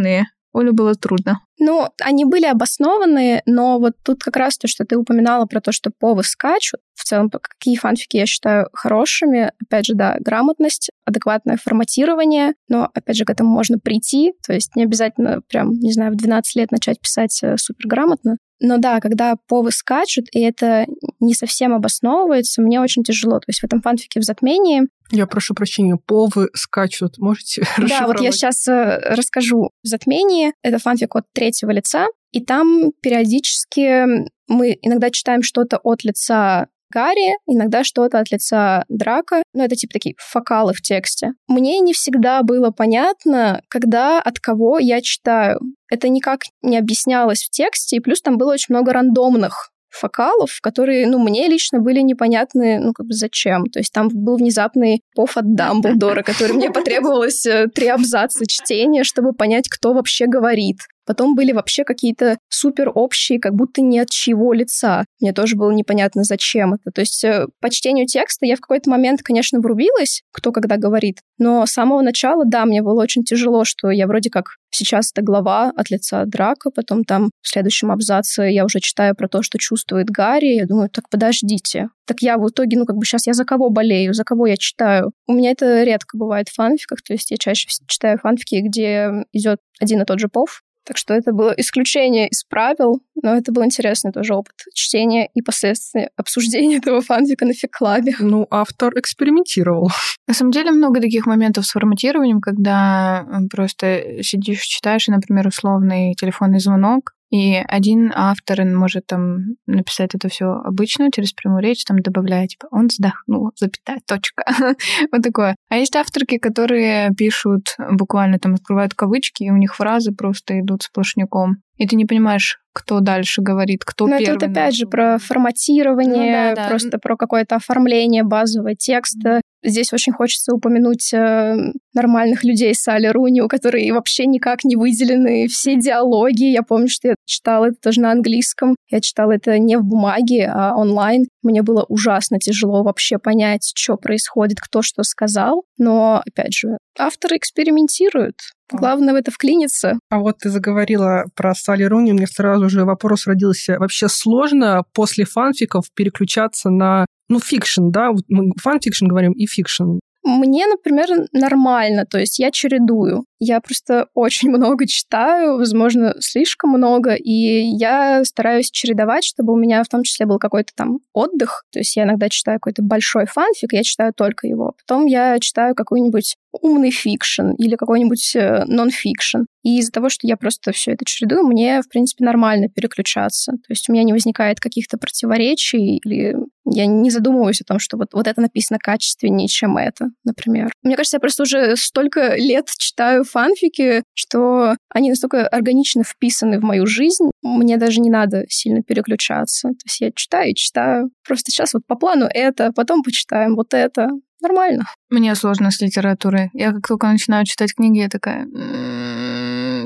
C: обоснованные, Оле было трудно.
B: Ну, они были обоснованы, но вот тут как раз то, что ты упоминала про то, что повы скачут, в целом, какие фанфики я считаю хорошими. Опять же, да, грамотность, адекватное форматирование, но, опять же, к этому можно прийти, то есть не обязательно прям, не знаю, в 12 лет начать писать э, суперграмотно, Но да, когда повы скачут, и это не совсем обосновывается, мне очень тяжело. То есть в этом фанфике в затмении
A: я прошу прощения, повы скачут. Можете
B: Да, вот я сейчас э, расскажу. В затмении это фанфик от третьего лица, и там периодически мы иногда читаем что-то от лица Гарри, иногда что-то от лица Драка. Ну, это типа такие фокалы в тексте. Мне не всегда было понятно, когда, от кого я читаю. Это никак не объяснялось в тексте, и плюс там было очень много рандомных фокалов, которые, ну, мне лично были непонятны, ну, как бы зачем. То есть там был внезапный пов от Дамблдора, который мне потребовалось э, три абзаца чтения, чтобы понять, кто вообще говорит. Потом были вообще какие-то супер общие, как будто не от чьего лица. Мне тоже было непонятно, зачем это. То есть э, по чтению текста я в какой-то момент, конечно, врубилась, кто когда говорит, но с самого начала, да, мне было очень тяжело, что я вроде как сейчас это глава от лица Драка, потом там в следующем абзаце я уже читаю про то, что чувствует Гарри, я думаю, так подождите. Так я в итоге, ну как бы сейчас я за кого болею, за кого я читаю? У меня это редко бывает в фанфиках, то есть я чаще читаю фанфики, где идет один и тот же пов, так что это было исключение из правил, но это был интересный тоже опыт чтения и последствия обсуждения этого фанфика на фиклабе.
A: Ну, автор экспериментировал.
C: На самом деле много таких моментов с форматированием, когда просто сидишь, читаешь, и, например, условный телефонный звонок, и один автор может там написать это все обычно через прямую речь, там добавляя, типа, он вздохнул, запятая, точка. вот такое. А есть авторки, которые пишут буквально там открывают кавычки, и у них фразы просто идут сплошняком. И ты не понимаешь, кто дальше говорит, кто Но первый.
B: это вот опять же про форматирование, ну, да, да. просто про какое-то оформление базового текста. Здесь очень хочется упомянуть э, нормальных людей Салли Руни, у которых вообще никак не выделены все диалоги. Я помню, что я читала это тоже на английском. Я читала это не в бумаге, а онлайн. Мне было ужасно тяжело вообще понять, что происходит, кто что сказал. Но, опять же, авторы экспериментируют. Главное в это вклиниться.
A: А вот ты заговорила про Салли Руни, мне сразу же вопрос родился. Вообще сложно после фанфиков переключаться на ну, фикшн, да, мы фан-фикшн говорим и фикшн.
B: Мне, например, нормально, то есть я чередую. Я просто очень много читаю, возможно, слишком много, и я стараюсь чередовать, чтобы у меня в том числе был какой-то там отдых. То есть я иногда читаю какой-то большой фанфик, я читаю только его. Потом я читаю какой-нибудь умный фикшн или какой-нибудь э, нон-фикшн. И из-за того, что я просто все это чередую, мне, в принципе, нормально переключаться. То есть у меня не возникает каких-то противоречий или я не задумываюсь о том, что вот, вот это написано качественнее, чем это, например. Мне кажется, я просто уже столько лет читаю фанфики, что они настолько органично вписаны в мою жизнь, мне даже не надо сильно переключаться. То есть я читаю и читаю. Просто сейчас вот по плану это, потом почитаем вот это. Нормально.
C: Мне сложно с литературой. Я как только начинаю читать книги, я такая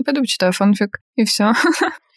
C: пойду почитаю фанфик, и все.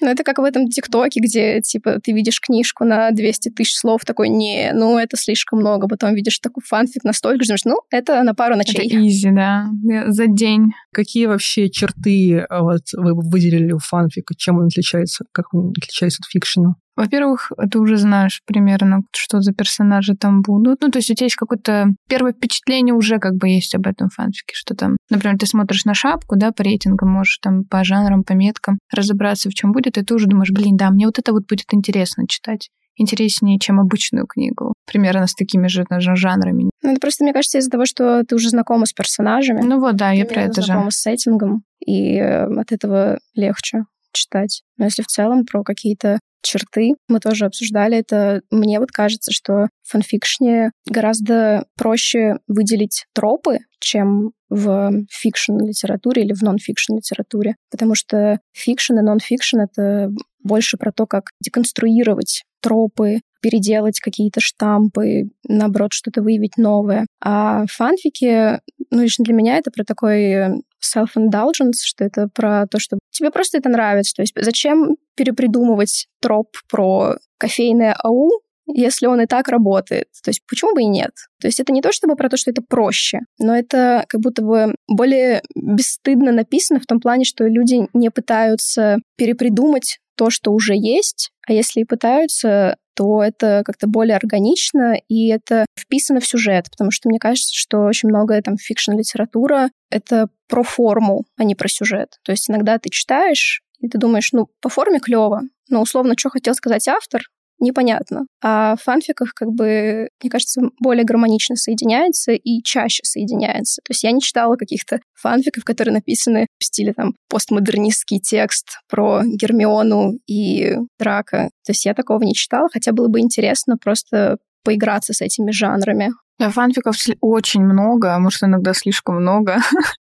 B: Ну, это как в этом ТикТоке, где, типа, ты видишь книжку на 200 тысяч слов, такой, не, ну, это слишком много. Потом видишь такой фанфик настолько, что думаешь, ну, это на пару ночей.
C: Это easy, да, за день.
A: Какие вообще черты а, вот, вы выделили у фанфика? Чем он отличается? Как он отличается от фикшена?
C: Во-первых, ты уже знаешь примерно, что за персонажи там будут. Ну, то есть у тебя есть какое-то первое впечатление уже как бы есть об этом фанфике, что там, например, ты смотришь на шапку, да, по рейтингам, можешь там по жанрам, по меткам разобраться, в чем будет, и ты уже думаешь, блин, да, мне вот это вот будет интересно читать интереснее, чем обычную книгу. Примерно с такими же даже жанрами.
B: Ну, это просто, мне кажется, из-за того, что ты уже знакома с персонажами.
C: Ну вот, да, я про это
B: же. знакома с сеттингом, и э, от этого легче читать. Но если в целом про какие-то черты. Мы тоже обсуждали это. Мне вот кажется, что в фанфикшне гораздо проще выделить тропы, чем в фикшн-литературе или в нон-фикшн литературе. Потому что фикшн и нон-фикшн — это больше про то, как деконструировать тропы, переделать какие-то штампы, наоборот, что-то выявить новое. А фанфики, ну, лично для меня это про такой self-indulgence, что это про то, что тебе просто это нравится. То есть зачем перепридумывать троп про кофейное АУ, если он и так работает. То есть почему бы и нет? То есть это не то чтобы про то, что это проще, но это как будто бы более бесстыдно написано в том плане, что люди не пытаются перепридумать то, что уже есть, а если и пытаются, то это как-то более органично, и это вписано в сюжет, потому что мне кажется, что очень многое там фикшн-литература — это про форму, а не про сюжет. То есть иногда ты читаешь, и ты думаешь, ну, по форме клево, но условно, что хотел сказать автор, непонятно. А в фанфиках, как бы, мне кажется, более гармонично соединяется и чаще соединяется. То есть я не читала каких-то фанфиков, которые написаны в стиле там постмодернистский текст про Гермиону и Драка. То есть я такого не читала, хотя было бы интересно просто поиграться с этими жанрами.
C: Да, фанфиков очень много, а может, иногда слишком много.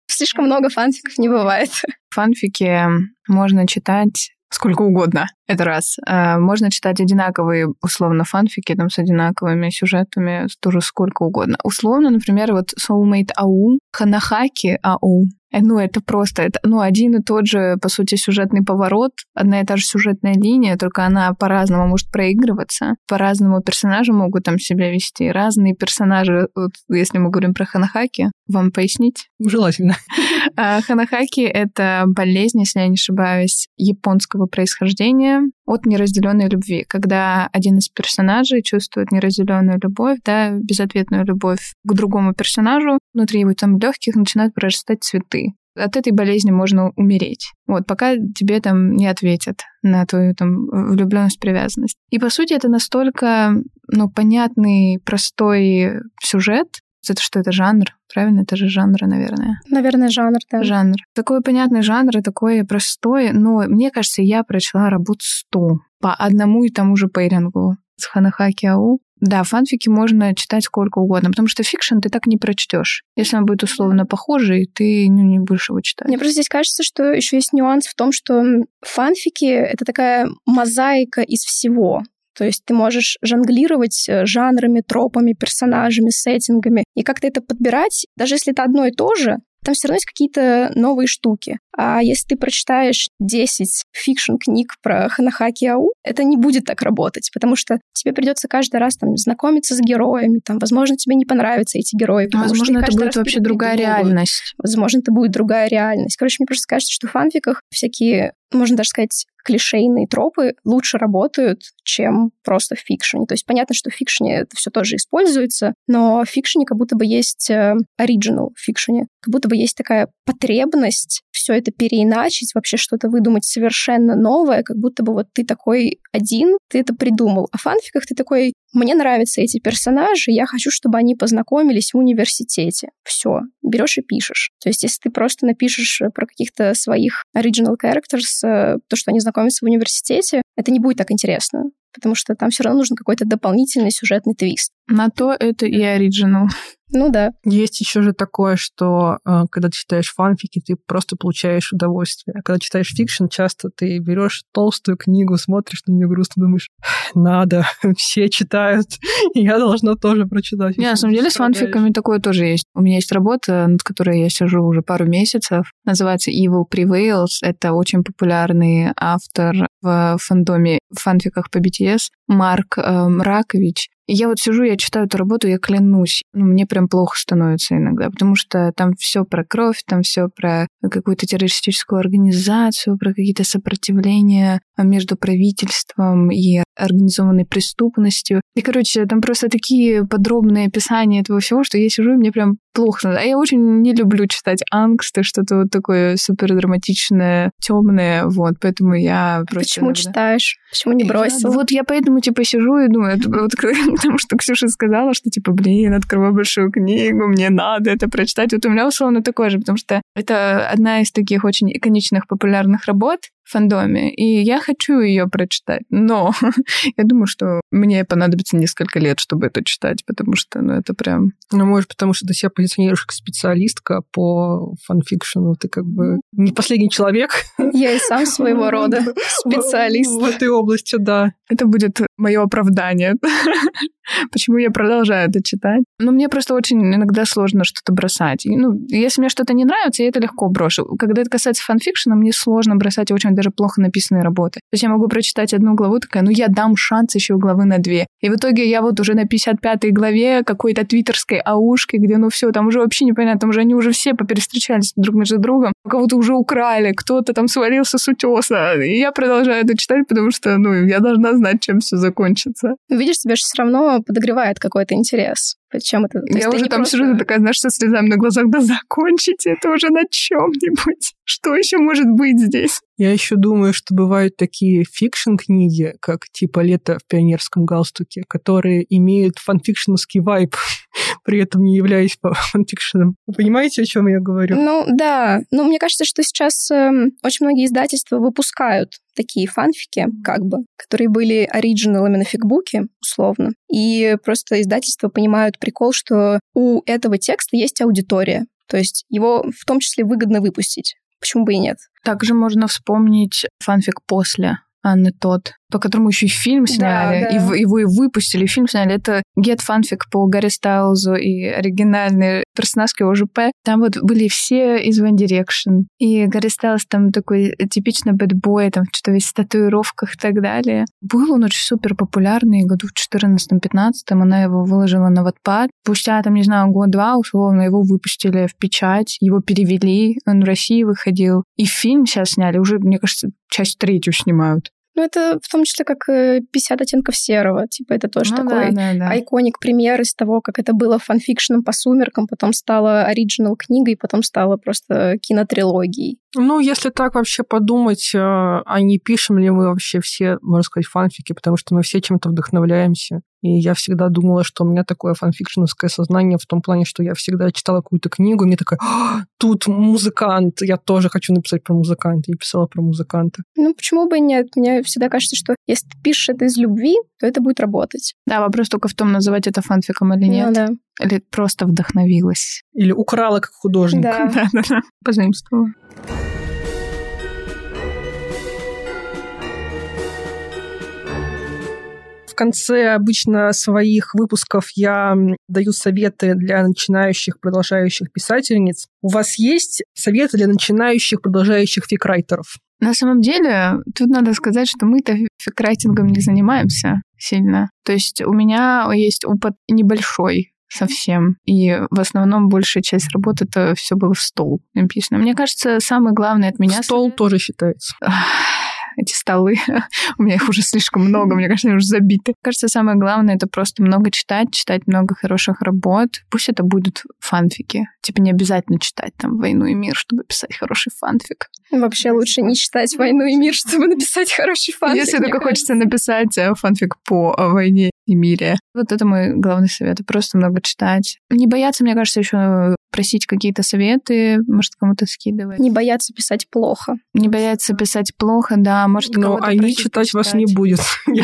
B: Слишком много фанфиков не бывает.
C: Фанфики можно читать сколько угодно. Это раз. А, можно читать одинаковые, условно, фанфики там с одинаковыми сюжетами тоже сколько угодно. Условно, например, вот Soulmate AU, Ханахаки AU, Э, ну, это просто, это, ну, один и тот же, по сути, сюжетный поворот, одна и та же сюжетная линия, только она по-разному может проигрываться, по-разному персонажи могут там себя вести, разные персонажи, вот, если мы говорим про Ханахаки, вам пояснить?
A: Желательно.
C: А, ханахаки — это болезнь, если я не ошибаюсь, японского происхождения от неразделенной любви, когда один из персонажей чувствует неразделенную любовь, да, безответную любовь к другому персонажу, внутри его там легких начинают прорастать цветы. От этой болезни можно умереть. Вот, пока тебе там не ответят на твою там влюбленность, привязанность. И по сути это настолько, ну, понятный, простой сюжет, это что, это жанр? Правильно? Это же жанр, наверное.
B: Наверное, жанр, да.
C: Жанр. Такой понятный жанр и такой простой. Но мне кажется, я прочла работ 100 по одному и тому же пейрингу с Ханахаки Ау. Да, фанфики можно читать сколько угодно, потому что фикшн ты так не прочтешь. Если он будет условно похожий, ты ну, не будешь его читать.
B: Мне просто здесь кажется, что еще есть нюанс в том, что фанфики — это такая мозаика из всего. То есть ты можешь жонглировать э, жанрами, тропами, персонажами, сеттингами и как-то это подбирать, даже если это одно и то же, там все равно есть какие-то новые штуки. А если ты прочитаешь 10 фикшн-книг про Ханахаки Ау, это не будет так работать, потому что тебе придется каждый раз там знакомиться с героями, там, возможно, тебе не понравятся эти герои.
C: Возможно, это будет вообще другая реальность.
B: Возможно, это будет другая реальность. Короче, мне просто кажется, что в фанфиках всякие можно даже сказать, клишейные тропы лучше работают, чем просто в фикшене. То есть понятно, что в фикшене это все тоже используется, но в фикшене как будто бы есть оригинал в фикшене, как будто бы есть такая потребность все это переиначить, вообще что-то выдумать совершенно новое, как будто бы вот ты такой один, ты это придумал. А в фанфиках ты такой, мне нравятся эти персонажи, я хочу, чтобы они познакомились в университете. Все, берешь и пишешь. То есть, если ты просто напишешь про каких-то своих original characters, э, то, что они знакомятся в университете, это не будет так интересно потому что там все равно нужен какой-то дополнительный сюжетный твист.
C: На то это и оригинал.
B: Ну да.
A: Есть еще же такое, что э, когда ты читаешь фанфики, ты просто получаешь удовольствие. А когда читаешь фикшн, часто ты берешь толстую книгу, смотришь на нее грустно, думаешь, надо, все читают, и я должна тоже прочитать.
C: Не, на самом деле с фанфиками такое тоже есть. У меня есть работа, над которой я сижу уже пару месяцев. Называется Evil Prevails. Это очень популярный автор в фандоме в фанфиках по BTS Марк э, Ракович. И я вот сижу, я читаю эту работу, я клянусь, ну, мне прям плохо становится иногда, потому что там все про кровь, там все про какую-то террористическую организацию, про какие-то сопротивления между правительством и организованной преступностью. И, короче, там просто такие подробные описания этого всего, что я сижу, и мне прям плохо. А я очень не люблю читать ангсты, что-то вот такое супер драматичное, темное, вот, поэтому я просто...
B: Почему иногда... читаешь? Почему не бросил?
C: вот я поэтому, типа, сижу и думаю, вот, потому что Ксюша сказала, что, типа, блин, открываю большую книгу, мне надо это прочитать. Вот у меня условно такое же, потому что это одна из таких очень иконичных популярных работ, фандоме, и я хочу ее прочитать. Но я думаю, что мне понадобится несколько лет, чтобы это читать, потому что, ну, это прям...
A: Ну, может, потому что ты себя позиционируешь как специалистка по фанфикшену, ты как бы не последний человек.
B: Я и сам своего рода специалист.
A: В этой области, да.
C: Это будет мое оправдание. Почему я продолжаю это читать? Ну, мне просто очень иногда сложно что-то бросать. ну, если мне что-то не нравится, я это легко брошу. Когда это касается фанфикшена, мне сложно бросать очень даже плохо написанные работы. То есть я могу прочитать одну главу, такая, ну, я дам шанс еще главы на две. И в итоге я вот уже на 55-й главе какой-то твиттерской аушки, где, ну, все, там уже вообще непонятно, там уже они уже все поперестречались друг между другом, кого-то уже украли, кто-то там свалился с утеса. И я продолжаю это читать, потому что, ну, я должна знать, чем все закончится.
B: Видишь, тебе же все равно подогревает какой-то интерес. Причем это...
C: Я уже там просто... сижу, такая, знаешь, со слезами на глазах, да закончите это уже на чем-нибудь. Что еще может быть здесь?
A: Я еще думаю, что бывают такие фикшн-книги, как типа «Лето в пионерском галстуке», которые имеют фанфикшеновский вайб, при этом не являясь фанфикшеном. Вы понимаете, о чем я говорю?
B: Ну, да. Ну, мне кажется, что сейчас э, очень многие издательства выпускают такие фанфики, как бы, которые были оригиналами на фигбуке, условно. И просто издательства понимают прикол, что у этого текста есть аудитория. То есть его в том числе выгодно выпустить. Почему бы и нет?
C: Также можно вспомнить фанфик «После», Анны Тот, по которому еще и фильм сняли, да, да. И его и выпустили, и фильм сняли. Это Get Fanfic по Гарри Стайлзу и оригинальный персонаж его ЖП. Там вот были все из One Direction. И Гарри Стайлз там такой типично бэтбой, там что-то весь в татуировках и так далее. Был он очень супер популярный году в 14-15, она его выложила на Wattpad. Спустя, там, не знаю, год-два, условно, его выпустили в печать, его перевели, он в России выходил. И фильм сейчас сняли, уже, мне кажется, часть третью снимают.
B: Ну, это в том числе как 50 оттенков серого. Типа, это тоже ну, такой да, да, да. айконик пример из того, как это было фанфикшеном по сумеркам, потом стало оригинал книгой, потом стало просто кинотрилогией.
A: Ну, если так вообще подумать, э, а не пишем ли мы вообще все, можно сказать, фанфики, потому что мы все чем-то вдохновляемся. И я всегда думала, что у меня такое фанфикшеновское сознание в том плане, что я всегда читала какую-то книгу, и мне такая, а, тут музыкант, я тоже хочу написать про музыканта. И писала про музыканта.
B: Ну, почему бы и нет? Мне всегда кажется, что если ты пишешь это из любви, то это будет работать.
C: Да, вопрос только в том, называть это фанфиком или нет.
B: Ну, да.
C: Или просто вдохновилась.
A: Или украла как художник.
B: Да, да,
C: да. Позаимствовала.
A: Конце обычно своих выпусков я даю советы для начинающих, продолжающих писательниц. У вас есть советы для начинающих, продолжающих фикрайтеров?
C: На самом деле, тут надо сказать, что мы-то фикрайтингом не занимаемся сильно. То есть у меня есть опыт небольшой совсем. И в основном большая часть работы это все было в стол написано. Мне кажется, самое главное от меня...
A: Стол тоже считается
C: эти столы. У меня их уже слишком много, мне кажется, они уже забиты. Кажется, самое главное — это просто много читать, читать много хороших работ. Пусть это будут фанфики. Типа не обязательно читать там «Войну и мир», чтобы писать хороший фанфик.
B: Вообще лучше не читать «Войну и мир», чтобы написать хороший фанфик.
C: Если только хочется написать э, фанфик по войне и мире. Вот это мой главный совет. Просто много читать. Не бояться, мне кажется, еще просить какие-то советы, может, кому-то скидывать.
B: Не бояться писать плохо.
C: Не бояться писать плохо, да. Может,
A: Но они читать вас не будет.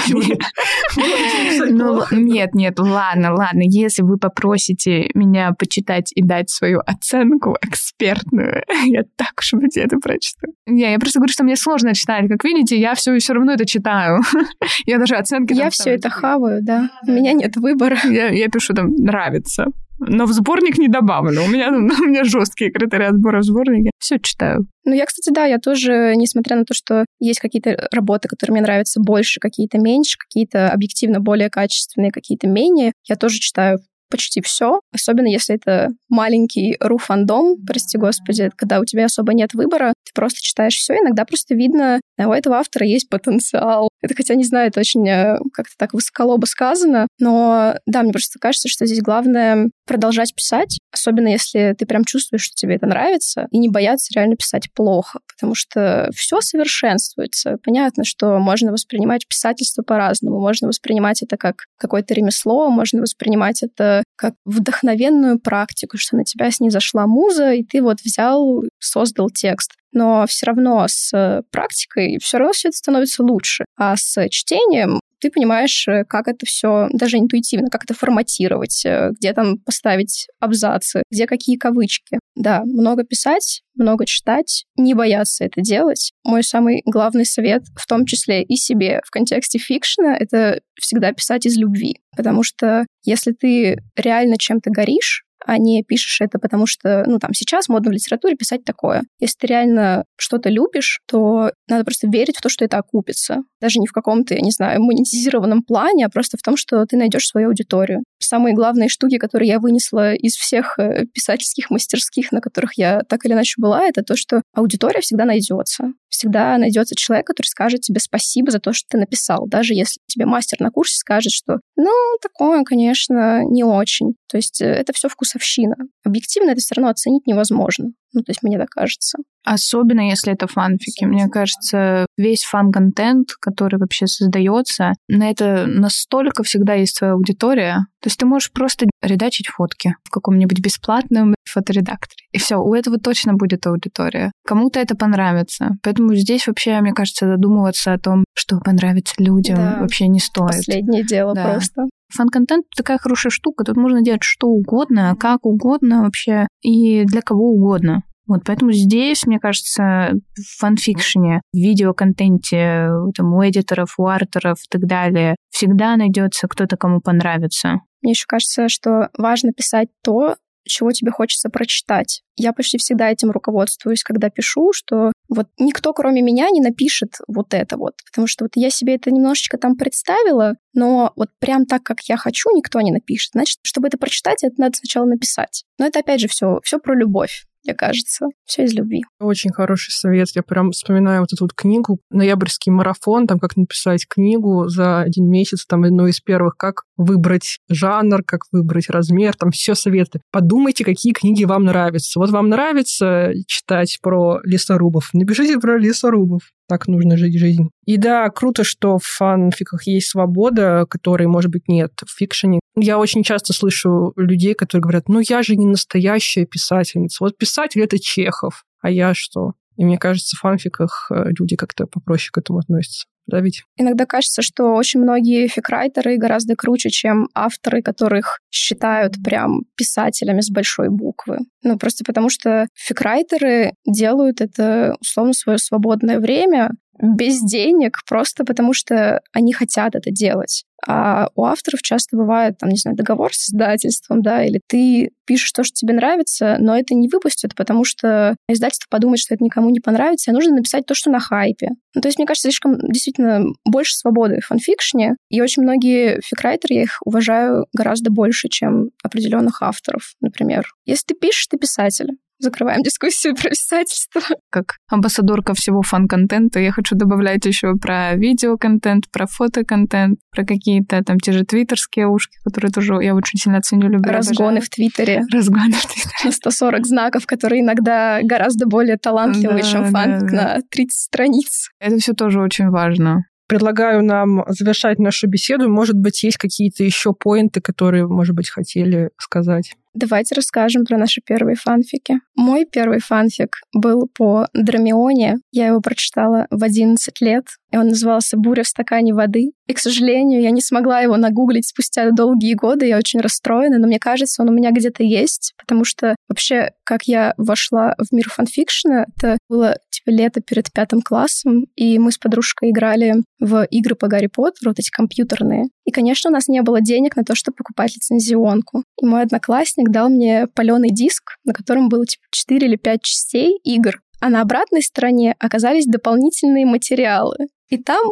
C: Ну, нет, нет, ладно, ладно. Если вы попросите меня почитать и дать свою оценку экспертную, я так уж бы это прочту. Не, я просто говорю, что мне сложно читать. Как видите, я все все равно это читаю. Я даже оценки...
B: Я все это хаваю, да. У меня нет выбора.
C: Я пишу там «нравится» но в сборник не добавлю. У меня, у меня жесткие критерии отбора в сборнике. Все читаю.
B: Ну, я, кстати, да, я тоже, несмотря на то, что есть какие-то работы, которые мне нравятся больше, какие-то меньше, какие-то объективно более качественные, какие-то менее, я тоже читаю почти все, особенно если это маленький руфандом, прости господи, когда у тебя особо нет выбора, ты просто читаешь все, иногда просто видно, а у этого автора есть потенциал. Это, хотя не знаю, это очень э, как-то так высоколобо сказано, но да, мне просто кажется, что здесь главное продолжать писать, особенно если ты прям чувствуешь, что тебе это нравится, и не бояться реально писать плохо, потому что все совершенствуется. Понятно, что можно воспринимать писательство по-разному, можно воспринимать это как какое-то ремесло, можно воспринимать это как вдохновенную практику, что на тебя снизошла муза, и ты вот взял, создал текст но все равно с практикой все равно все это становится лучше. А с чтением ты понимаешь, э, как это все даже интуитивно, как это форматировать, э, где там поставить абзацы, где какие кавычки. Да, много писать, много читать, не бояться это делать. Мой самый главный совет, в том числе и себе в контексте фикшена, это всегда писать из любви. Потому что если ты реально чем-то горишь, а не пишешь это, потому что, ну, там, сейчас модно в литературе писать такое. Если ты реально что-то любишь, то надо просто верить в то, что это окупится. Даже не в каком-то, я не знаю, монетизированном плане, а просто в том, что ты найдешь свою аудиторию. Самые главные штуки, которые я вынесла из всех э, писательских мастерских, на которых я так или иначе была, это то, что аудитория всегда найдется. Всегда найдется человек, который скажет тебе спасибо за то, что ты написал. Даже если тебе мастер на курсе скажет, что ну, такое, конечно, не очень. То есть э, это все вкусовщина. Объективно это все равно оценить невозможно. Ну, то есть мне так кажется.
C: Особенно если это фанфики. Мне кажется, весь фан-контент, который вообще создается, на это настолько всегда есть твоя аудитория. То есть ты можешь просто редачить фотки в каком-нибудь бесплатном фоторедакторе. И все, у этого точно будет аудитория. Кому-то это понравится. Поэтому здесь вообще, мне кажется, задумываться о том, что понравится людям, да. вообще не стоит.
B: Последнее дело да. просто.
C: Фан-контент такая хорошая штука. Тут можно делать что угодно, как угодно вообще и для кого угодно. Вот поэтому здесь, мне кажется, в фанфикшене, в видеоконтенте, там, у эдиторов, у артеров и так далее, всегда найдется кто-то, кому понравится.
B: Мне еще кажется, что важно писать то, чего тебе хочется прочитать. Я почти всегда этим руководствуюсь, когда пишу, что вот никто, кроме меня, не напишет вот это вот. Потому что вот я себе это немножечко там представила, но вот прям так, как я хочу, никто не напишет. Значит, чтобы это прочитать, это надо сначала написать. Но это опять же все, все про любовь мне кажется. Все из любви.
A: Очень хороший совет. Я прям вспоминаю вот эту вот книгу «Ноябрьский марафон», там как написать книгу за один месяц, там одно из первых, как выбрать жанр, как выбрать размер, там все советы. Подумайте, какие книги вам нравятся. Вот вам нравится читать про лесорубов, напишите про лесорубов так нужно жить жизнь. И да, круто, что в фанфиках есть свобода, которой, может быть, нет в фикшене. Я очень часто слышу людей, которые говорят, ну я же не настоящая писательница. Вот писатель — это Чехов, а я что? И мне кажется, в фанфиках э, люди как-то попроще к этому относятся. Да, ведь?
B: Иногда кажется, что очень многие фикрайтеры гораздо круче, чем авторы, которых считают прям писателями с большой буквы. Ну, просто потому что фикрайтеры делают это, условно, свое свободное время, без денег, просто потому что они хотят это делать. А у авторов часто бывает, там, не знаю, договор с издательством, да, или ты пишешь то, что тебе нравится, но это не выпустят, потому что издательство подумает, что это никому не понравится, и нужно написать то, что на хайпе. Ну, то есть, мне кажется, слишком действительно больше свободы в фанфикшне, и очень многие фикрайтеры, я их уважаю гораздо больше, чем определенных авторов, например. Если ты пишешь, ты писатель закрываем дискуссию про писательство.
C: Как амбассадорка всего фан-контента, я хочу добавлять еще про видеоконтент, про фотоконтент, про какие-то там те же твиттерские ушки, которые тоже я очень сильно ценю, люблю.
B: Разгоны в Твиттере.
C: Разгоны в Твиттере.
B: На 140 знаков, которые иногда гораздо более талантливые, да, чем фанфик да, да. на 30 страниц.
C: Это все тоже очень важно
A: предлагаю нам завершать нашу беседу. Может быть, есть какие-то еще поинты, которые, может быть, хотели сказать?
B: Давайте расскажем про наши первые фанфики. Мой первый фанфик был по Драмионе. Я его прочитала в 11 лет, и он назывался «Буря в стакане воды». И, к сожалению, я не смогла его нагуглить спустя долгие годы. Я очень расстроена, но мне кажется, он у меня где-то есть, потому что вообще, как я вошла в мир фанфикшена, это было типа лето перед пятым классом, и мы с подружкой играли в игры по Гарри Поттеру, вот эти компьютерные. И, конечно, у нас не было денег на то, чтобы покупать лицензионку. И мой одноклассник дал мне паленый диск, на котором было типа 4 или 5 частей игр. А на обратной стороне оказались дополнительные материалы. И там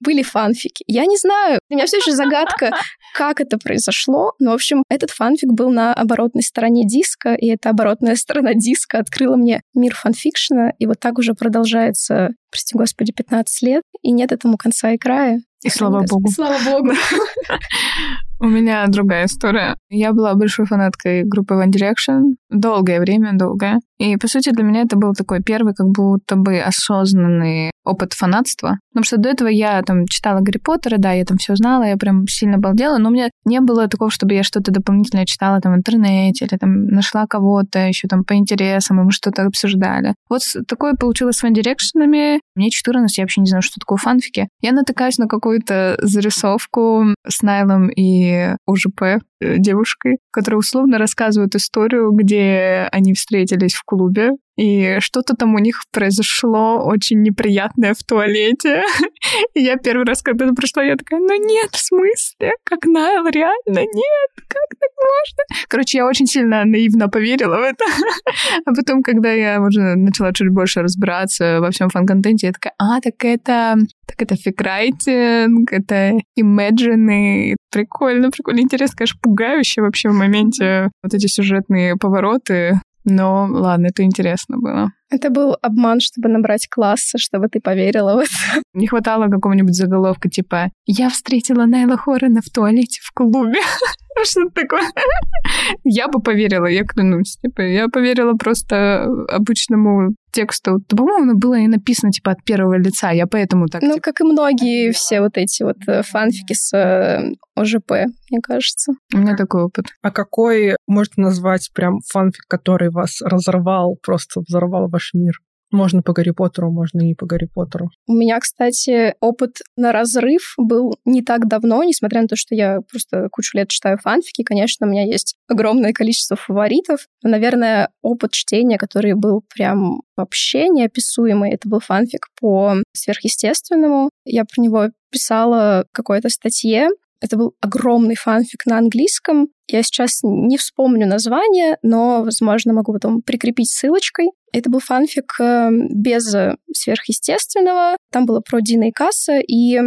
B: были фанфики. Я не знаю, у меня все еще загадка, как это произошло. Но, в общем, этот фанфик был на оборотной стороне диска, и эта оборотная сторона диска открыла мне мир фанфикшена, и вот так уже продолжается, прости господи, 15 лет, и нет этому конца и края.
C: И слава богу.
B: Слава богу.
C: У меня другая история. Я была большой фанаткой группы One Direction долгое время, долгое. И, по сути, для меня это был такой первый как будто бы осознанный опыт фанатства. Потому что до этого я там читала Гарри Поттера, да, я там все знала, я прям сильно балдела, но у меня не было такого, чтобы я что-то дополнительное читала там в интернете или там нашла кого-то еще там по интересам, и мы что-то обсуждали. Вот такое получилось с One Direction. Мне 14, я вообще не знаю, что такое фанфики. Я натыкаюсь на какую-то зарисовку с Найлом и ОЖП э, девушкой, которая условно рассказывает историю, где они встретились в клубе, и что-то там у них произошло очень неприятное в туалете. И я первый раз, когда это прошло, я такая, ну нет, в смысле? Как Найл, реально? Нет, как так можно? Короче, я очень сильно наивно поверила в это. А потом, когда я уже начала чуть больше разбираться во всем фан-контенте, я такая, а, так это, так это фикрайтинг, это имеджины, прикольно, прикольно, интересно, конечно, пугающе вообще в моменте вот эти сюжетные повороты. Но ладно, это интересно было.
B: Это был обман, чтобы набрать классы, чтобы ты поверила в это.
C: Не хватало какого-нибудь заголовка типа «Я встретила Найла Хоррена в туалете в клубе». Что-то такое. Я бы поверила, я клянусь. Типа, я поверила просто обычному тексту. По-моему, было и написано, типа, от первого лица. Я поэтому так...
B: Ну,
C: типа...
B: как и многие все вот эти вот э, фанфики с э, ОЖП, мне кажется.
C: У меня такой опыт.
A: А какой можно назвать прям фанфик, который вас разорвал, просто взорвал ваш мир? Можно по Гарри Поттеру, можно не по Гарри Поттеру.
B: У меня, кстати, опыт на разрыв был не так давно, несмотря на то, что я просто кучу лет читаю фанфики. Конечно, у меня есть огромное количество фаворитов. Но, наверное, опыт чтения, который был прям вообще неописуемый, это был фанфик по сверхъестественному. Я про него писала какой-то статье. Это был огромный фанфик на английском. Я сейчас не вспомню название, но, возможно, могу потом прикрепить ссылочкой. Это был фанфик эм, без сверхъестественного. Там было про Дина и Касса, и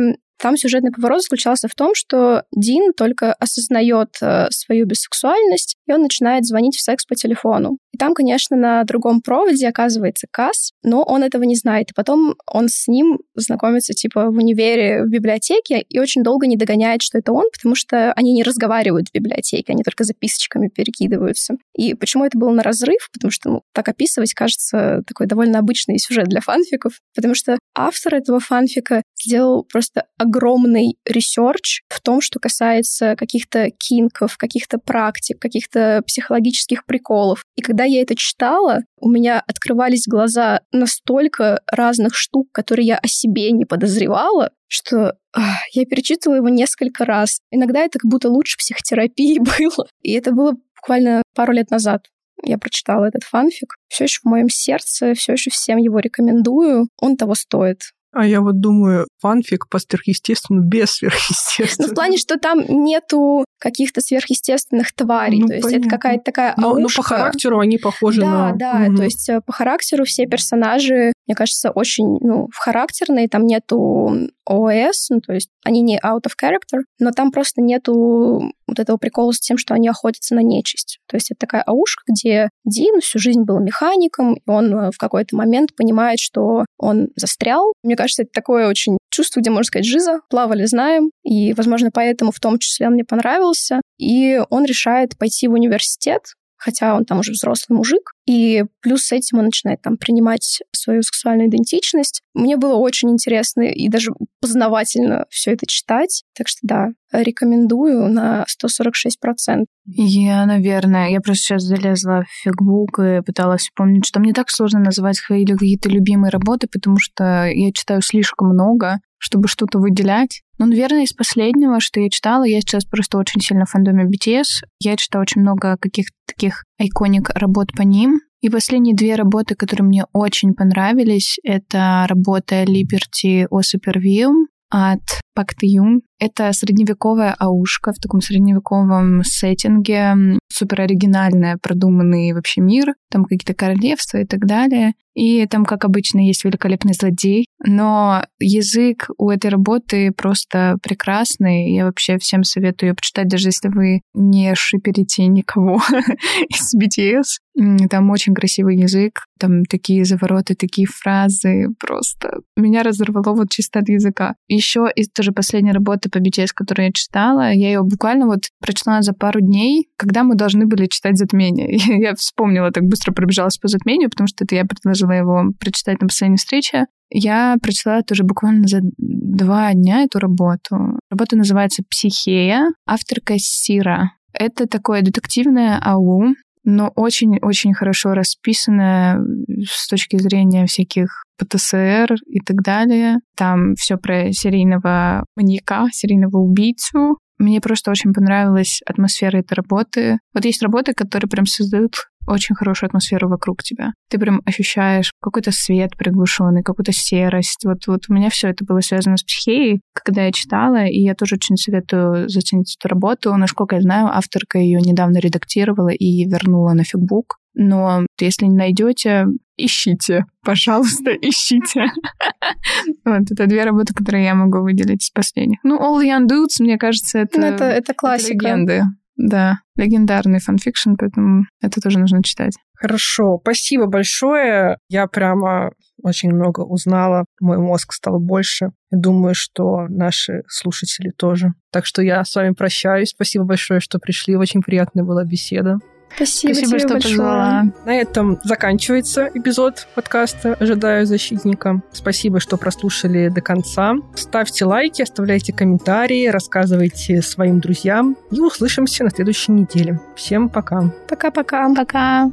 B: там сюжетный поворот заключался в том, что Дин только осознает э, свою бисексуальность, и он начинает звонить в секс по телефону. И там, конечно, на другом проводе оказывается Касс, но он этого не знает. И потом он с ним знакомится, типа, в универе, в библиотеке, и очень долго не догоняет, что это он, потому что они не разговаривают в библиотеке, они только записочками перекидываются. И почему это было на разрыв? Потому что, ну, так описывать, кажется, такой довольно обычный сюжет для фанфиков, потому что автор этого фанфика сделал просто огромный ресерч в том, что касается каких-то кинков, каких-то практик, каких-то психологических приколов. И когда я это читала, у меня открывались глаза настолько разных штук, которые я о себе не подозревала, что ах, я перечитывала его несколько раз. Иногда это как будто лучше психотерапии было. И это было буквально пару лет назад. Я прочитала этот фанфик. Все еще в моем сердце, все еще всем его рекомендую. Он того стоит.
A: А я вот думаю, фанфик по сверхъестественному без сверхъестественного.
B: Ну, в плане, что там нету каких-то сверхъестественных тварей. Ну, то есть понятно. это какая-то такая
A: но, но по характеру они похожи
B: да,
A: на...
B: Да, да. То есть э, по характеру все персонажи, мне кажется, очень ну, характерные. Там нету ОС, ну, то есть они не out of character, но там просто нету вот этого прикола с тем, что они охотятся на нечисть. То есть это такая аушка, где Дин всю жизнь был механиком, и он э, в какой-то момент понимает, что он застрял. Мне кажется, это такое очень чувство, где, можно сказать, жиза. Плавали, знаем. И, возможно, поэтому в том числе он мне понравился. И он решает пойти в университет, хотя он там уже взрослый мужик, и плюс с этим он начинает там принимать свою сексуальную идентичность. Мне было очень интересно и даже познавательно все это читать. Так что да, рекомендую на 146%.
C: Я, наверное, я просто сейчас залезла в фигбук и пыталась вспомнить, что мне так сложно называть свои какие-то любимые работы, потому что я читаю слишком много, чтобы что-то выделять. Ну, наверное, из последнего, что я читала, я сейчас просто очень сильно в фандоме BTS. Я читала очень много каких-то таких иконик работ по ним. И последние две работы, которые мне очень понравились, это работа Liberty о Superview от Пак Юн. Это средневековая аушка в таком средневековом сеттинге, супер оригинальная, продуманный вообще мир, там какие-то королевства и так далее. И там, как обычно, есть великолепный злодей. Но язык у этой работы просто прекрасный. Я вообще всем советую ее почитать, даже если вы не шиперите никого из BTS. Там очень красивый язык, там такие завороты, такие фразы. Просто меня разорвало вот чисто от языка. Еще из тоже последней работы по BTS, которую я читала, я ее буквально вот прочла за пару дней, когда мы должны были читать «Затмение». я вспомнила, так быстро пробежалась по «Затмению», потому что это я предложила его прочитать на последней встрече. Я прочла тоже буквально за два дня эту работу. Работа называется «Психея», авторка Сира. Это такое детективное АУ, но очень-очень хорошо расписанная с точки зрения всяких ПТСР и так далее. Там все про серийного маньяка, серийного убийцу. Мне просто очень понравилась атмосфера этой работы. Вот есть работы, которые прям создают очень хорошую атмосферу вокруг тебя. Ты прям ощущаешь какой-то свет приглушенный, какую-то серость. Вот, вот у меня все это было связано с психией, когда я читала, и я тоже очень советую заценить эту работу. Насколько я знаю, авторка ее недавно редактировала и вернула на фигбук. Но если не найдете, ищите, пожалуйста, ищите. Вот, это две работы, которые я могу выделить из последних. Ну, All Young Dudes, мне кажется, это...
B: Ну, это, это классика.
C: Это легенды. Да, легендарный фанфикшн, поэтому это тоже нужно читать.
A: Хорошо, спасибо большое. Я прямо очень много узнала. Мой мозг стал больше. Думаю, что наши слушатели тоже. Так что я с вами прощаюсь. Спасибо большое, что пришли. Очень приятная была беседа.
B: Спасибо,
C: Спасибо
B: тебе
C: что
B: большое.
C: позвала.
A: На этом заканчивается эпизод подкаста «Ожидаю защитника». Спасибо, что прослушали до конца. Ставьте лайки, оставляйте комментарии, рассказывайте своим друзьям. И услышимся на следующей неделе. Всем пока.
B: Пока-пока.
C: Пока.